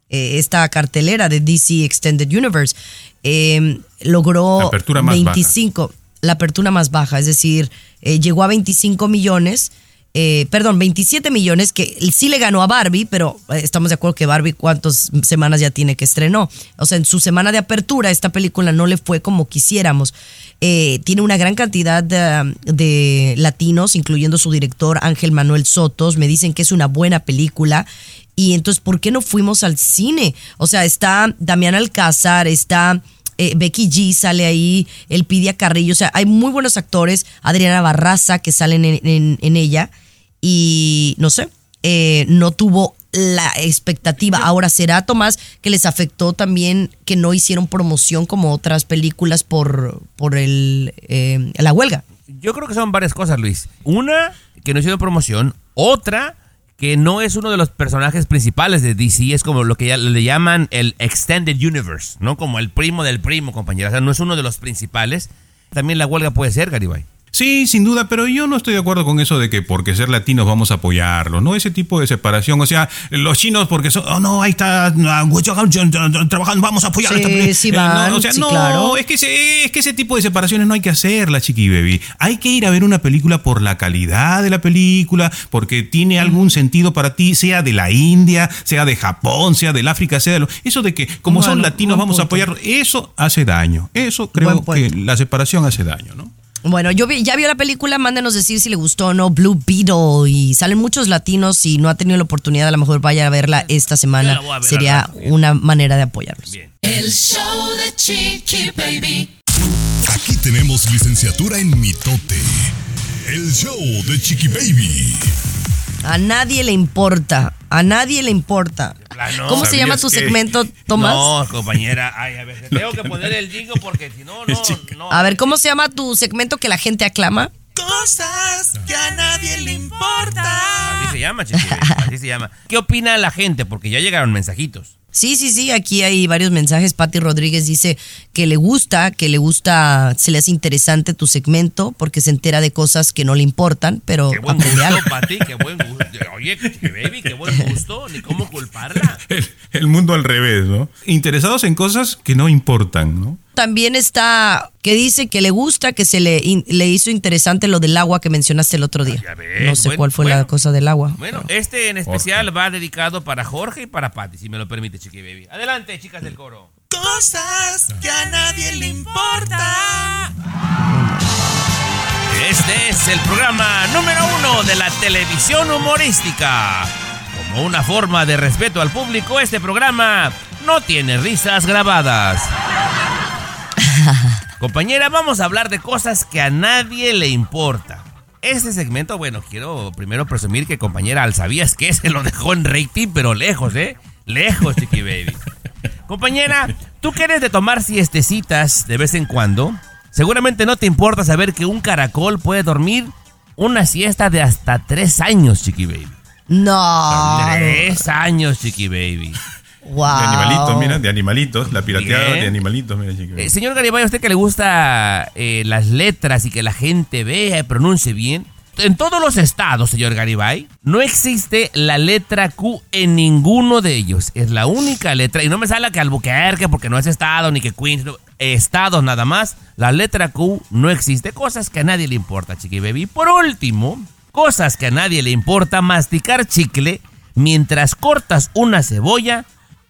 eh, esta cartelera de DC Extended Universe. Eh, logró La apertura más baja. 25, la apertura más baja, es decir, eh, llegó a 25 millones, eh, perdón, 27 millones, que sí le ganó a Barbie, pero eh, estamos de acuerdo que Barbie cuántas semanas ya tiene que estrenó. O sea, en su semana de apertura esta película no le fue como quisiéramos. Eh, tiene una gran cantidad de, latinos, incluyendo su director Ángel Manuel Sotos. Me dicen que es una buena película. Y entonces, ¿por qué no fuimos al cine? O sea, está Damián Alcázar, está eh, Becky G sale ahí, Elpidia Carrillo, o sea, hay muy buenos actores, Adriana Barraza que salen en, en- en ella y no sé, eh, no tuvo la expectativa. Ahora será Tomás que les afectó también que no hicieron promoción como otras películas por, por el, eh, la huelga. Yo creo que son varias cosas, Luis. Una, que no hicieron promoción. Otra, que no es uno de los personajes principales de DC. Es como lo que ya le llaman el Extended Universe, ¿no? Como el primo del primo, compañera. O sea, no es uno de los principales. También la huelga puede ser, Garibay. Sí, sin duda, pero yo no estoy de acuerdo con eso de que porque ser latinos vamos a apoyarlo, ¿no? Ese tipo de separación, o sea, los chinos porque son, oh no, ahí está ah, trabajando, vamos a apoyarlo. Sí, esta peli- sí Eh, van, no, o sea, sí, no, claro. es que, ese, es que ese tipo de separaciones no hay que hacerlas, chiqui baby. Hay que ir a ver una película por la calidad de la película, porque tiene algún sentido para ti, sea de la India, sea de Japón, sea del África, sea de lo... Eso de que como son latinos vamos a apoyarlo, eso hace daño. Eso creo que la separación hace daño, ¿no? Bueno, yo vi- ya vio la película, mándenos decir si le gustó o no, Blue Beetle, y salen muchos latinos, si no ha tenido la oportunidad, a lo mejor vaya a verla esta semana, ver sería una manera de apoyarlos. El show de Chiqui Baby. Aquí tenemos licenciatura en mitote. El show de Chiqui Baby. A nadie le importa, a nadie le importa. plano. ¿Cómo se llama tu ¿Sabías que- segmento, Tomás? No, compañera. Ay, a ver, te tengo que poner el jingo porque si no, no, no. A ver, ¿cómo se llama tu segmento que la gente aclama? Cosas que a nadie le importa. Así se llama, Chiqui Baby, Así se llama. ¿Qué opina la gente? Porque ya llegaron mensajitos. Sí, sí, sí, aquí hay varios mensajes. Patti Rodríguez dice que le gusta, que le gusta, se le hace interesante tu segmento porque se entera de cosas que no le importan, pero Qué buen gusto. Pati, qué buen gusto. Oye, Chiqui Baby, qué buen gusto. Ni cómo culparla. el, el mundo al revés, ¿no? Interesados en cosas que no importan, ¿no? También está que dice que le gusta, que se le, in- le hizo interesante lo del agua que mencionaste el otro día. Ves, no sé bueno, cuál fue la cosa del agua. Bueno, este en especial va dedicado para Jorge y para Pati, si me lo permite, Chiqui Baby. Adelante, chicas del coro. Cosas que a nadie le importa. Este es el programa número uno de la televisión humorística. Como una forma de respeto al público, este programa no tiene risas grabadas. Compañera, vamos a hablar de cosas que a nadie le importa. Este segmento, bueno, quiero primero presumir que compañera Al sabías que se lo dejó en rating, pero lejos, ¿eh? Lejos, Chiqui Baby. Compañera, tú que eres de tomar siestecitas de vez en cuando, seguramente no te importa saber que un caracol puede dormir una siesta de hasta tres años, Chiqui Baby. No. Tres años, Chiqui Baby. Wow. De animalitos, mira, de animalitos, la pirateada Bien. de animalitos, mira, Chiqui Eh, Baby. señor Garibay, a usted que le gusta eh, las letras y que la gente vea y pronuncie bien. En todos los estados, señor Garibay, no existe la letra Q en ninguno de ellos. Es la única letra. Y no me sale que Albuquerque porque no es estado, ni que Queens. no, estados nada más. La letra Q no existe. Cosas que a nadie le importa, chiqui baby. Por último, cosas que a nadie le importa. Masticar chicle mientras cortas una cebolla.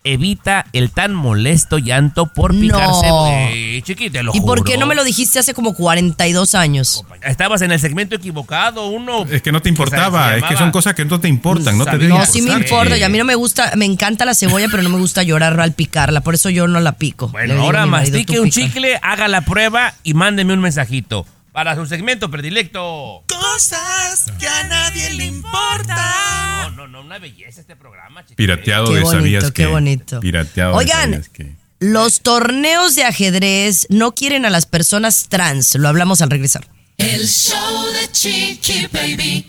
Evita el tan molesto llanto por picar No. cebolla. Chiqui, te lo ¿Y por qué no me lo dijiste hace como 42 años? Estabas en el segmento equivocado, uno. Es que no te importaba, es que son cosas que no te importan, no te Sabía. deben No, sí me importa. Y a mí no me gusta, me encanta la cebolla, pero no me gusta llorar al picarla. Por eso yo no la pico. Bueno, ahora mastique "Tú un pica". chicle, haga la prueba y mándeme un mensajito. Para su segmento predilecto. Cosas que a nadie le importan. No, no, no, una belleza este programa. Pirateado Qué de bonito, sabías qué que. bonito. Pirateado de Oigan, sabías que. los torneos de ajedrez no quieren a las personas trans. Lo hablamos al regresar. El show de Chiqui Baby.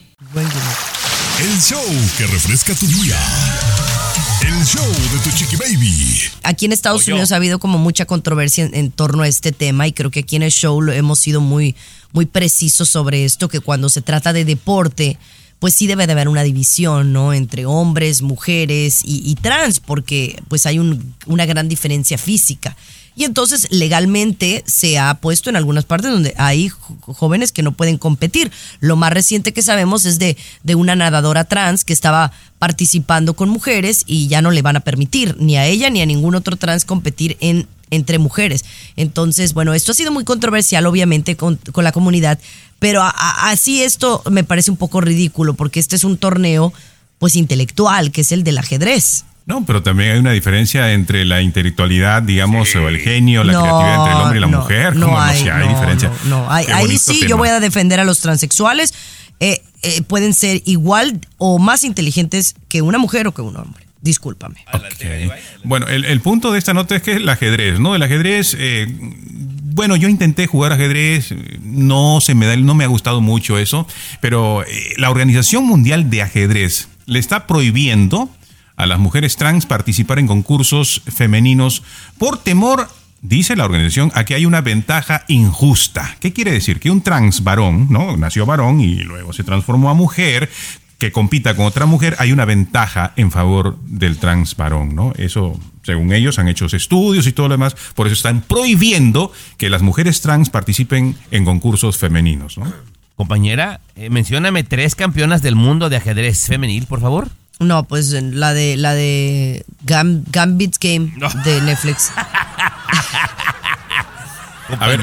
El show que refresca tu día. El show de tu chiqui baby. Aquí en Estados. Unidos ha habido como mucha controversia en, en torno a este tema y creo que aquí en el show lo hemos sido muy, muy precisos sobre esto, que cuando se trata de deporte, pues sí debe de haber una división, ¿no? Entre hombres, mujeres y, trans, porque pues hay un- una gran diferencia física. Y entonces legalmente se ha puesto en algunas partes donde hay jóvenes que no pueden competir. Lo más reciente que sabemos es de, de una nadadora trans que estaba participando con mujeres y ya no le van a permitir ni a ella ni a ningún otro trans competir en entre mujeres. Entonces, bueno, esto ha sido muy controversial, obviamente, con, con la comunidad, pero a- a- así esto me parece un poco ridículo, porque este es un torneo, pues, intelectual, que es el del ajedrez. No, pero también hay una diferencia entre la intelectualidad, digamos, o el genio, la No, creatividad entre el hombre y la no, mujer. No ¿Cómo hay, si hay no, diferencia? no, no. Ahí- sí tema. yo voy a defender a los transexuales. Eh, eh, pueden ser igual o más inteligentes que una mujer o que un hombre. Discúlpame. Bueno, el, el punto de esta nota es que el ajedrez, ¿no? El ajedrez, eh, bueno, yo intenté jugar ajedrez, no se me da, no me ha gustado mucho eso, pero eh, la Organización Mundial de Ajedrez le está prohibiendo a las mujeres trans participar en concursos femeninos por temor, dice la organización, a que hay una ventaja injusta. ¿Qué quiere decir? Que un trans varón, ¿no? Nació varón y luego se transformó a mujer, que compita con otra mujer, hay una ventaja en favor del trans varón, ¿no? Eso, según ellos, han hecho estudios y todo lo demás, por eso están prohibiendo que las mujeres trans participen en concursos femeninos, ¿no? Compañera, eh, mencióname tres campeonas del mundo de ajedrez femenil, por favor. No, pues la de la de Gam- Gambit's Game de Netflix. A ver,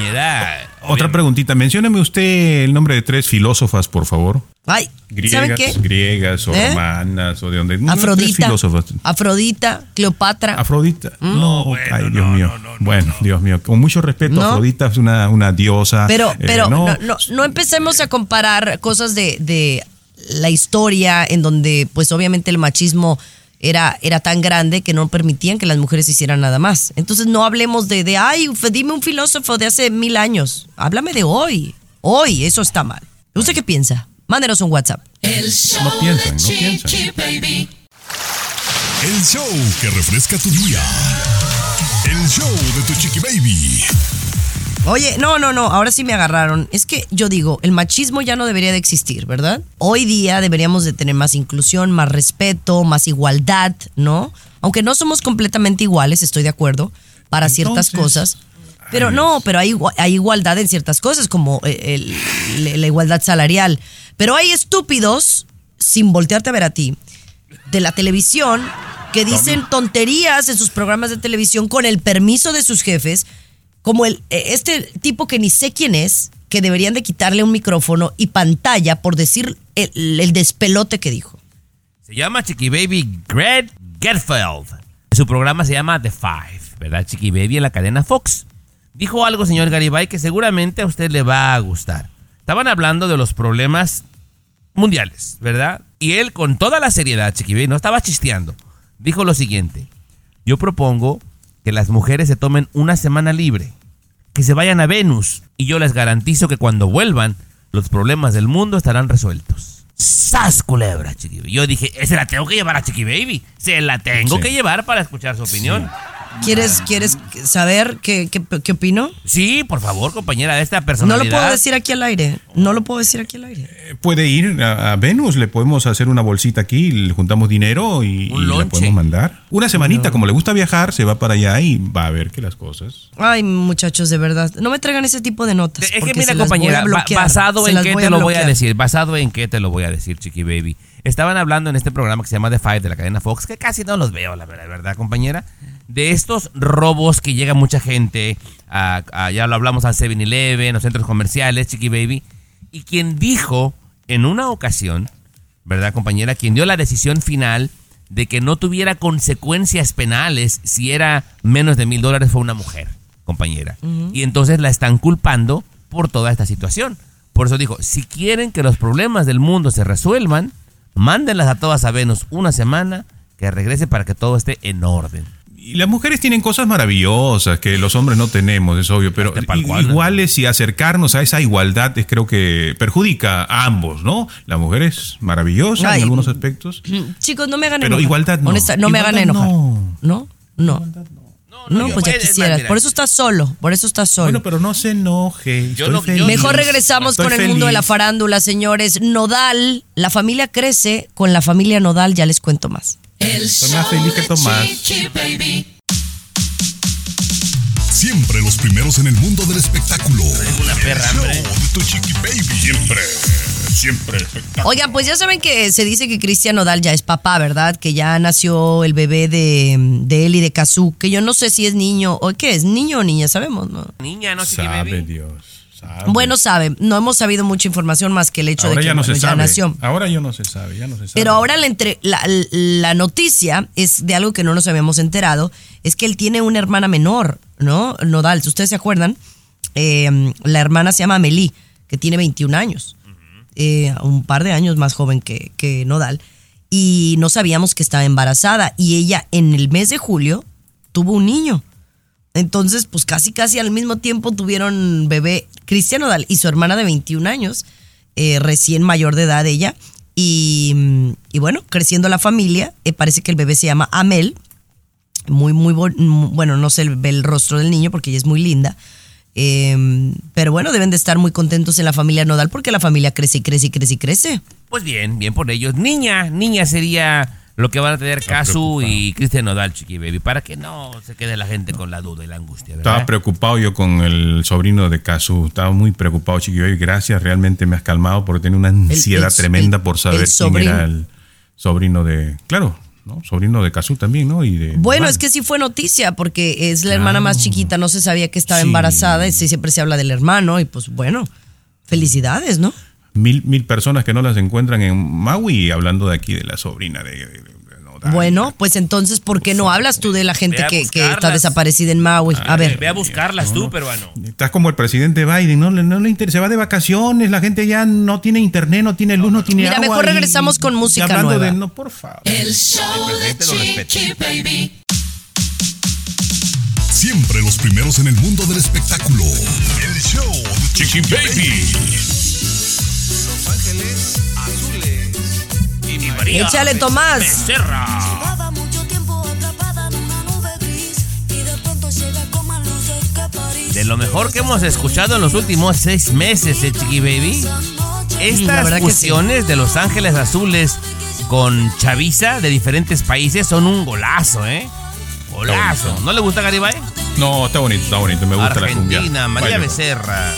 Otra preguntita, mencióname usted el nombre de tres filósofas, por favor. Ay, Griegas, ¿saben qué? griegas o ¿Eh? romanas o de donde. Afrodita. filósofas. Afrodita, Cleopatra. Afrodita. Mm. No, ay, Dios mío. bueno, Dios mío. Con mucho respeto, No. Afrodita es una, una diosa. Pero, eh, pero no, no, no, no empecemos a comparar cosas de, de la historia en donde, pues obviamente el machismo era, era tan grande que no permitían que las mujeres hicieran nada más. Entonces no hablemos de, de, ay, dime un filósofo de hace mil años. Háblame de hoy. Hoy, eso está mal. ¿Usted qué piensa? Mándenos un WhatsApp. El show No piensan, no piensan. Baby. El show que refresca tu día. El show de tu chiqui baby. Oye, no, no, no, ahora sí me agarraron. Es que yo digo, el machismo ya no debería de existir, ¿verdad? Hoy día deberíamos de tener más inclusión, más respeto, más igualdad, ¿no? Aunque no somos completamente iguales, estoy de acuerdo, para ciertas cosas. Pero no, pero hay, igua- hay igualdad en ciertas cosas, como eh, el- el- la igualdad salarial. Pero hay estúpidos, sin voltearte a ver a ti, de la televisión que dicen tonterías en sus programas de televisión con el permiso de sus jefes, como el, eh, este tipo que ni sé quién es, que deberían de quitarle un micrófono y pantalla por decir el, el despelote que dijo. Se llama Chiqui Baby Greg Getfeld. Su programa se llama The Five, ¿verdad? Chiqui Baby en la cadena Fox. Dijo algo, señor Garibay, que seguramente a usted le va a gustar. Estaban hablando de los problemas mundiales, ¿verdad? Y él, con toda la seriedad, Chiqui Baby, no estaba chisteando. Dijo lo siguiente: Yo propongo que las mujeres se tomen una semana libre, que se vayan a Venus, y yo les garantizo que cuando vuelvan, los problemas del mundo estarán resueltos. ¡Sas, culebra, Chiqui Baby! Yo dije, se la tengo que llevar a Chiqui Baby. Se la tengo Sí. que llevar para escuchar su opinión. ¿Quieres, ¿Quieres saber qué, qué, qué opino? Sí, por favor, compañera, de esta No personalidad. lo puedo decir aquí al aire. No lo puedo decir aquí al aire. Puede ir a, a Venus, le podemos hacer una bolsita aquí, le juntamos dinero y, y la podemos mandar. Una semanita, como le gusta viajar, se va para allá y va a ver que las cosas. Ay, muchachos, de verdad. No me traigan ese tipo de notas. Es que mira, compañera, bloquear. basado en qué te lo voy a decir, basado en qué te lo voy a decir, Chiqui Baby. Estaban hablando en este programa que se llama The Five de la cadena Fox, que casi no los veo, la verdad, ¿verdad, compañera? De estos robos que llega mucha gente, a, a- ya lo hablamos al 7-Eleven, los centros comerciales, Chiqui Baby, y quien dijo en una ocasión, ¿verdad, compañera? Quien dio la decisión final de que no tuviera consecuencias penales si era menos de mil dólares fue una mujer, compañera. Y entonces la están culpando por toda esta situación. Por eso dijo, si quieren que los problemas del mundo se resuelvan, mándenlas a todas a Venus una semana, que regrese para que todo esté en orden. Y las mujeres tienen cosas maravillosas que los hombres no tenemos, es obvio, pero ¿no? iguales y acercarnos a esa igualdad es, creo que perjudica a ambos, ¿no? La mujer es maravillosa Ay. en algunos aspectos. Chicos, no me hagan Pero enojar. igualdad no. Honesta, no me hagan Igualdad enojar. no. ¿No? No. No, yo- pues ya quisieras. Por eso estás solo. Por eso estás solo. Bueno, pero no se enoje. Yo no- yo-. Mejor regresamos Estoy con el mundo de la farándula, señores. Nodal, la familia crece con la familia Nodal, ya les cuento más. El show más feliz que de Tomás. Baby. Siempre los primeros en el mundo del espectáculo. Una perra, El hombre. show de tu chiqui baby. Siempre, siempre espectáculo. Oigan, pues ya saben que se dice que Cristian Nodal ya es papá, ¿verdad? Que ya nació el bebé de, de él y de Kazú, que yo no sé si es niño o qué es, niño o niña, sabemos, ¿no? Niña, ¿no, Chiqui Sabe Baby? Dios. Sabe. Bueno, sabe, no hemos sabido mucha información más que el hecho ahora de que ya no bueno, se ya sabe. nació. Ahora ya no se sabe, ya no se sabe. Pero ahora la, entre- la, la noticia es de algo que no nos habíamos enterado, es que él tiene una hermana menor, ¿no? Nodal, si ustedes se acuerdan, eh, la hermana se llama Amelie, que tiene 21 años, eh, un par de años más joven que, que Nodal, y no sabíamos que estaba embarazada, y ella en el mes de julio tuvo un niño. Entonces, pues casi, casi al mismo tiempo tuvieron bebé Cristian Nodal y su hermana de 21 años, eh, recién mayor de edad ella. Y, y bueno, creciendo la familia, eh, parece que el bebé se llama Amel. Muy, muy, bueno, no se ve el rostro del niño porque ella es muy linda. Eh, pero bueno, deben de estar muy contentos en la familia Nodal porque la familia crece y crece y crece y crece. Pues bien, bien por ellos. Niña, niña sería lo que van a tener Casu y Cristian Nodal, Chiqui Baby, para que no se quede la gente con la duda y la angustia, ¿verdad? Estaba preocupado yo con el sobrino de Casu. Estaba muy preocupado, Chiqui Baby. Gracias, realmente me has calmado porque tenía una ansiedad el- tremenda el- por saber quién era el sobrino de. Claro, ¿no? Sobrino de Casu también, ¿no? Y de. Bueno, es que sí fue noticia porque es la hermana más chiquita, no se sabía que estaba Sí. embarazada y siempre se habla del hermano y pues bueno, felicidades, ¿no? Mil, mil personas que no las encuentran en Maui hablando de aquí de la sobrina de. de-. Bueno, pues entonces, ¿por qué no hablas tú de la gente que, que está desaparecida en Maui? A ver, Ve a buscarlas tú, peruano. Estás como el presidente Biden, no, le- no le interesa, se va de vacaciones, la gente ya no tiene internet, no tiene luz, no tiene Mira, agua. mejor y- regresamos con música hablando nueva. de no, por favor. El show de. Chiqui Baby. Siempre los primeros en el mundo del espectáculo. El show de chiqui baby. María Échale, Tomás. Becerra. Llevaba mucho tiempo atrapada en una nube gris y de pronto llega con más luces que París. De lo mejor que hemos escuchado en los últimos seis meses, eh, Chiqui Baby. La Estas que sí. fusiones de Los Ángeles Azules con Chavisa de diferentes países son un golazo, ¿eh? Golazo. ¿No le gusta Garibay? No, está bonito, está bonito, me gusta la cumbia. Argentina, María Bailo. Becerra.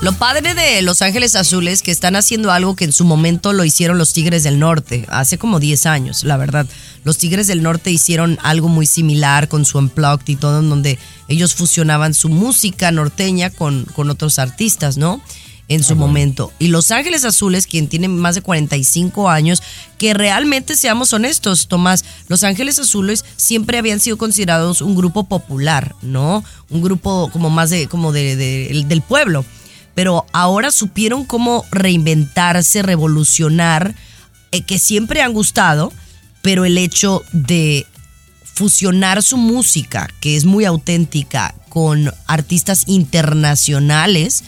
Lo padre de Los Ángeles Azules que están haciendo algo que en su momento lo hicieron los Tigres del Norte, hace como 10 años, la verdad. Los Tigres del Norte hicieron algo muy similar con su Unplugged y todo, en donde ellos fusionaban su música norteña con, con otros artistas, ¿no? En su momento. Y Los Ángeles Azules, quien tiene más de 45 años, que realmente seamos honestos, Tomás, Los Ángeles Azules siempre habían sido considerados un grupo popular, ¿no? Un grupo como más de, como de, de- del pueblo pero ahora supieron cómo reinventarse, revolucionar, eh, que siempre han gustado, pero el hecho de fusionar su música, que es muy auténtica, con artistas internacionales,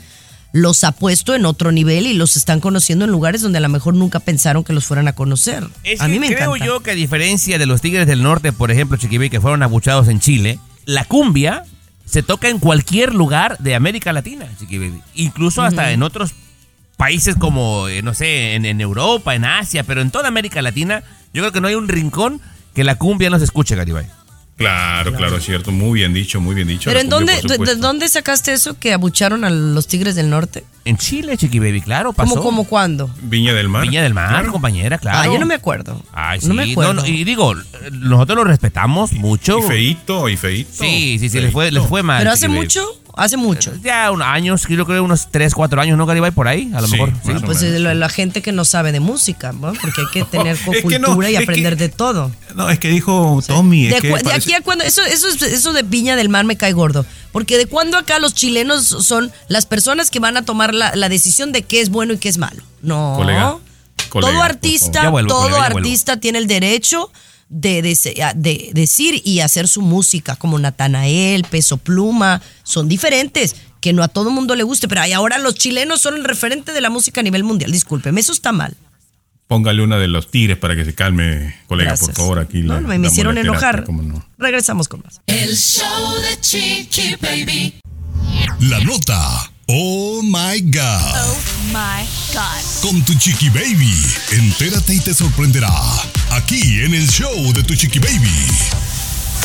los ha puesto en otro nivel y los están conociendo en lugares donde a lo mejor nunca pensaron que los fueran a conocer. Es a mí me creo encanta. yo que a diferencia de los Tigres del Norte, por ejemplo, Chiquibay, que fueron abuchados en Chile, la cumbia se toca en cualquier lugar de América Latina. Incluso hasta en otros países como, eh, no sé, en, en Europa, en Asia, pero en toda América Latina, yo creo que no hay un rincón que la cumbia no se escuche, Garibay. Claro, claro, es cierto. Muy bien dicho, muy bien dicho. Pero ¿en dónde, de, dónde sacaste eso que abucharon a los Tigres del Norte? En Chile, Chiqui Baby, claro, pasó. ¿Cómo, cómo, cuándo? Viña del Mar. Viña del Mar, Claro. compañera, claro. Ah, yo no me acuerdo. Ay, sí. No me acuerdo. no, y digo, nosotros lo respetamos mucho. Y feíto, y feíto. Sí, sí, sí, les fue, les fue mal. ¿Pero hace Chiqui Baby. Hace mucho. Ya unos años, yo creo unos 3, 4 años, ¿no, Garibay? Por ahí, a lo Sí, mejor. Sí. Pues menos. la, la gente que no sabe de música, ¿no? porque hay que tener que cultura no, y que- aprender de todo. No, es que dijo Tommy. De, es que cu- de parece- aquí a cuando, eso, eso, es- eso de Viña del Mar me cae gordo. Porque de cuando acá los chilenos son las personas que van a tomar la, la decisión de qué es bueno y qué es malo. No. Colega, colega, todo artista, vuelvo, todo colega, artista tiene el derecho de, decir y hacer su música, como Natanael, Peso Pluma, son diferentes. Que no a todo mundo le guste, pero ahora los chilenos son el referente de la música a nivel mundial. Discúlpeme, eso está mal. Póngale una de los tigres para que se calme, colega, Gracias. por favor. Aquí No, no, me hicieron enojar. no. Regresamos con más. El show de Chiqui Baby. La nota. Oh my God. Oh my God. Con tu chiqui baby. Entérate y te sorprenderá. Aquí en el show de tu chiqui baby.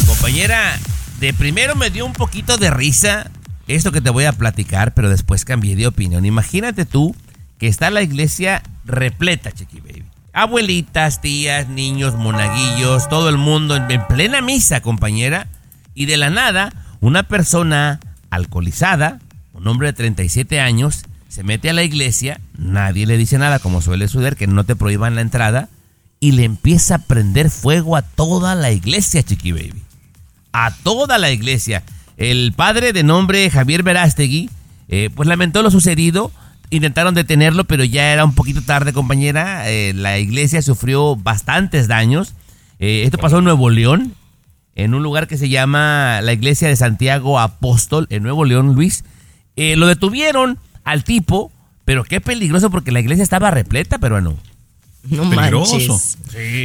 Compañera, de primero me dio un poquito de risa esto que te voy a platicar, pero después cambié de opinión. Imagínate tú que está la iglesia repleta, Chiqui Baby. Abuelitas, tías, niños, monaguillos, todo el mundo en, en plena misa, compañera. Y de la nada, una persona alcoholizada, un hombre de 37 años, se mete a la iglesia, nadie le dice nada, como suele suceder, que no te prohíban la entrada, y le empieza a prender fuego a toda la iglesia, Chiqui Baby a toda la iglesia. El padre de nombre Javier Verástegui, eh, pues lamentó lo sucedido. Intentaron detenerlo, pero ya era un poquito tarde, compañera. Eh, la iglesia sufrió bastantes daños. Eh, esto pasó en Nuevo León, en un lugar que se llama la iglesia de Santiago Apóstol, en Nuevo León, Luis. Eh, lo detuvieron al tipo, pero qué peligroso porque la iglesia estaba repleta, pero no. No Peligroso. manches.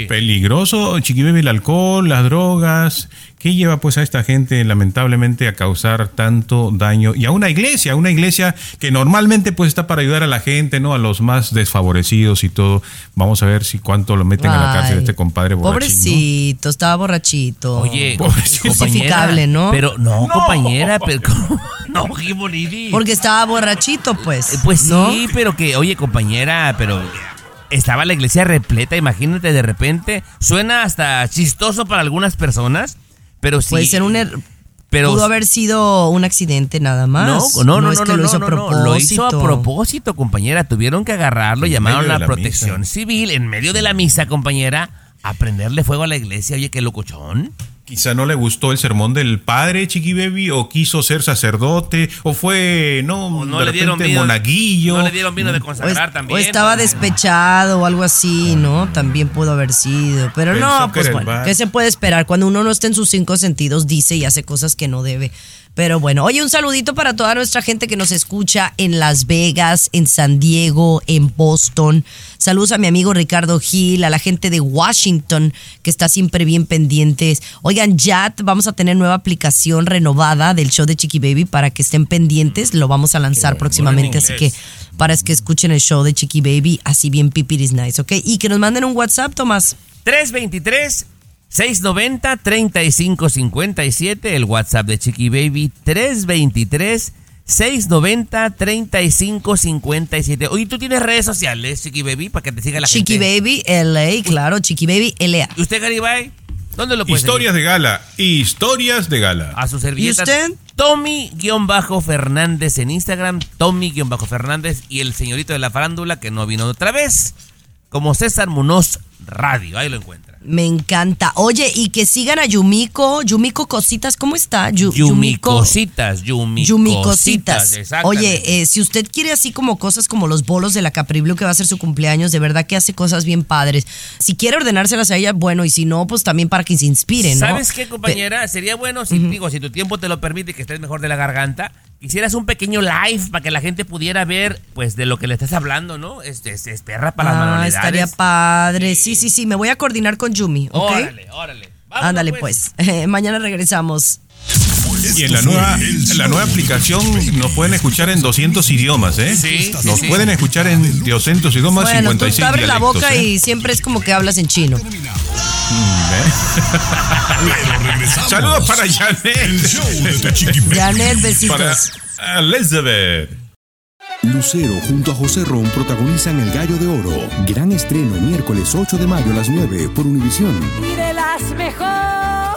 Peligroso, Chiquibebe, el alcohol, las drogas. ¿Qué lleva pues a esta gente lamentablemente a causar tanto daño? Y a una iglesia, a una iglesia que normalmente pues está para ayudar a la gente, ¿no? A los más desfavorecidos y todo. Vamos a ver si cuánto lo meten a la cárcel Ay, este compadre borrachín, ¿no? Pobrecito, estaba borrachito. Oye, Pobrecito. Justificable, ¿no? Pero no, compañera, pero no, qué bonito. Porque estaba borrachito, pues. Pues ¿no? sí, pero que, oye, compañera, pero estaba la iglesia repleta, imagínate de repente. Suena hasta chistoso para algunas personas, pero sí. Puede ser un er- pero Pudo haber sido un accidente nada más. No, no, no, es no, que no, lo hizo a no, no, propósito. Lo hizo a propósito, compañera. Tuvieron que agarrarlo, En llamaron a la la protección misa. civil en medio de la misa, compañera, a prenderle fuego a la iglesia. Oye, qué locochón. Quizá no le gustó el sermón del padre Chiqui Baby, o quiso ser sacerdote, o fue, no, O no de le dieron vino. monaguillo. No le dieron vino de O, consagrar o también. estaba despechado o algo así, ¿no? También pudo haber sido. Pero Pensó no, que pues bueno, bar. ¿qué se puede esperar? Cuando uno no está en sus cinco sentidos, dice y hace cosas que no debe. Pero bueno, oye, un saludito para toda nuestra gente que nos escucha en Las Vegas, en San Diego, en Boston. Saludos a mi amigo Ricardo Gil, a la gente de Washington que está siempre bien pendientes. Oigan, ya vamos a tener nueva aplicación renovada del show de Chiqui Baby para que estén pendientes. Lo vamos a lanzar próximamente, así que para que escuchen el show de Chiqui Baby, así bien Pipi is nice, ¿ok? Y que nos manden un WhatsApp, Tomás. 323 690 3557 el WhatsApp de Chiqui Baby 323 690 3557. Oye, tú tienes redes sociales, Chiqui Baby, para que te siga la Chiqui gente. Baby LA, claro, Chiqui Baby LA. ¿Y usted, Garibay? ¿Dónde lo puede Historias de gala, historias de gala. A su servilleta. ¿Y usted? Tommy-Fernández en Instagram, Tommy-Fernández y el señorito de la farándula que no vino otra vez, como César Munoz Radio, ahí lo encuentra. Me encanta. Oye, y que sigan a Yumiko. Yumiko Cositas, ¿cómo está? Yu- Yumicositas, Yumicositas. Yumicositas. exactamente. Oye, eh, si usted quiere así como cosas como los bolos de la Capriblue que va a ser su cumpleaños, de verdad que hace cosas bien padres. Si quiere ordenárselas a ella, bueno, y si no, pues también para que se inspire, ¿no? ¿Sabes qué, compañera? Sería bueno, si, digo, si tu tiempo te lo permite, que estés mejor de la garganta, quisieras un pequeño live para que la gente pudiera ver, pues, de lo que le estás hablando, ¿no? Este, es, es perra para las Ah, manualidades. estaría padre. Sí, sí, sí. Me voy a coordinar con Yumi, ¿ok? Órale, órale. Vámonos, Ándale, pues. Mañana regresamos. Y en la nueva, en la nueva aplicación nos pueden escuchar en 200 idiomas, ¿eh? Sí, Nos sí. pueden escuchar en 200 idiomas, Bueno, tú 56 te abres la boca ¿eh? y siempre es como que hablas en chino. Saludos para Janet. Janet, besitos. Para Elizabeth. Lucero junto a José Ron protagonizan El Gallo de Oro. Gran estreno miércoles 8 de mayo a las 9 por Univisión. Y de las mejores.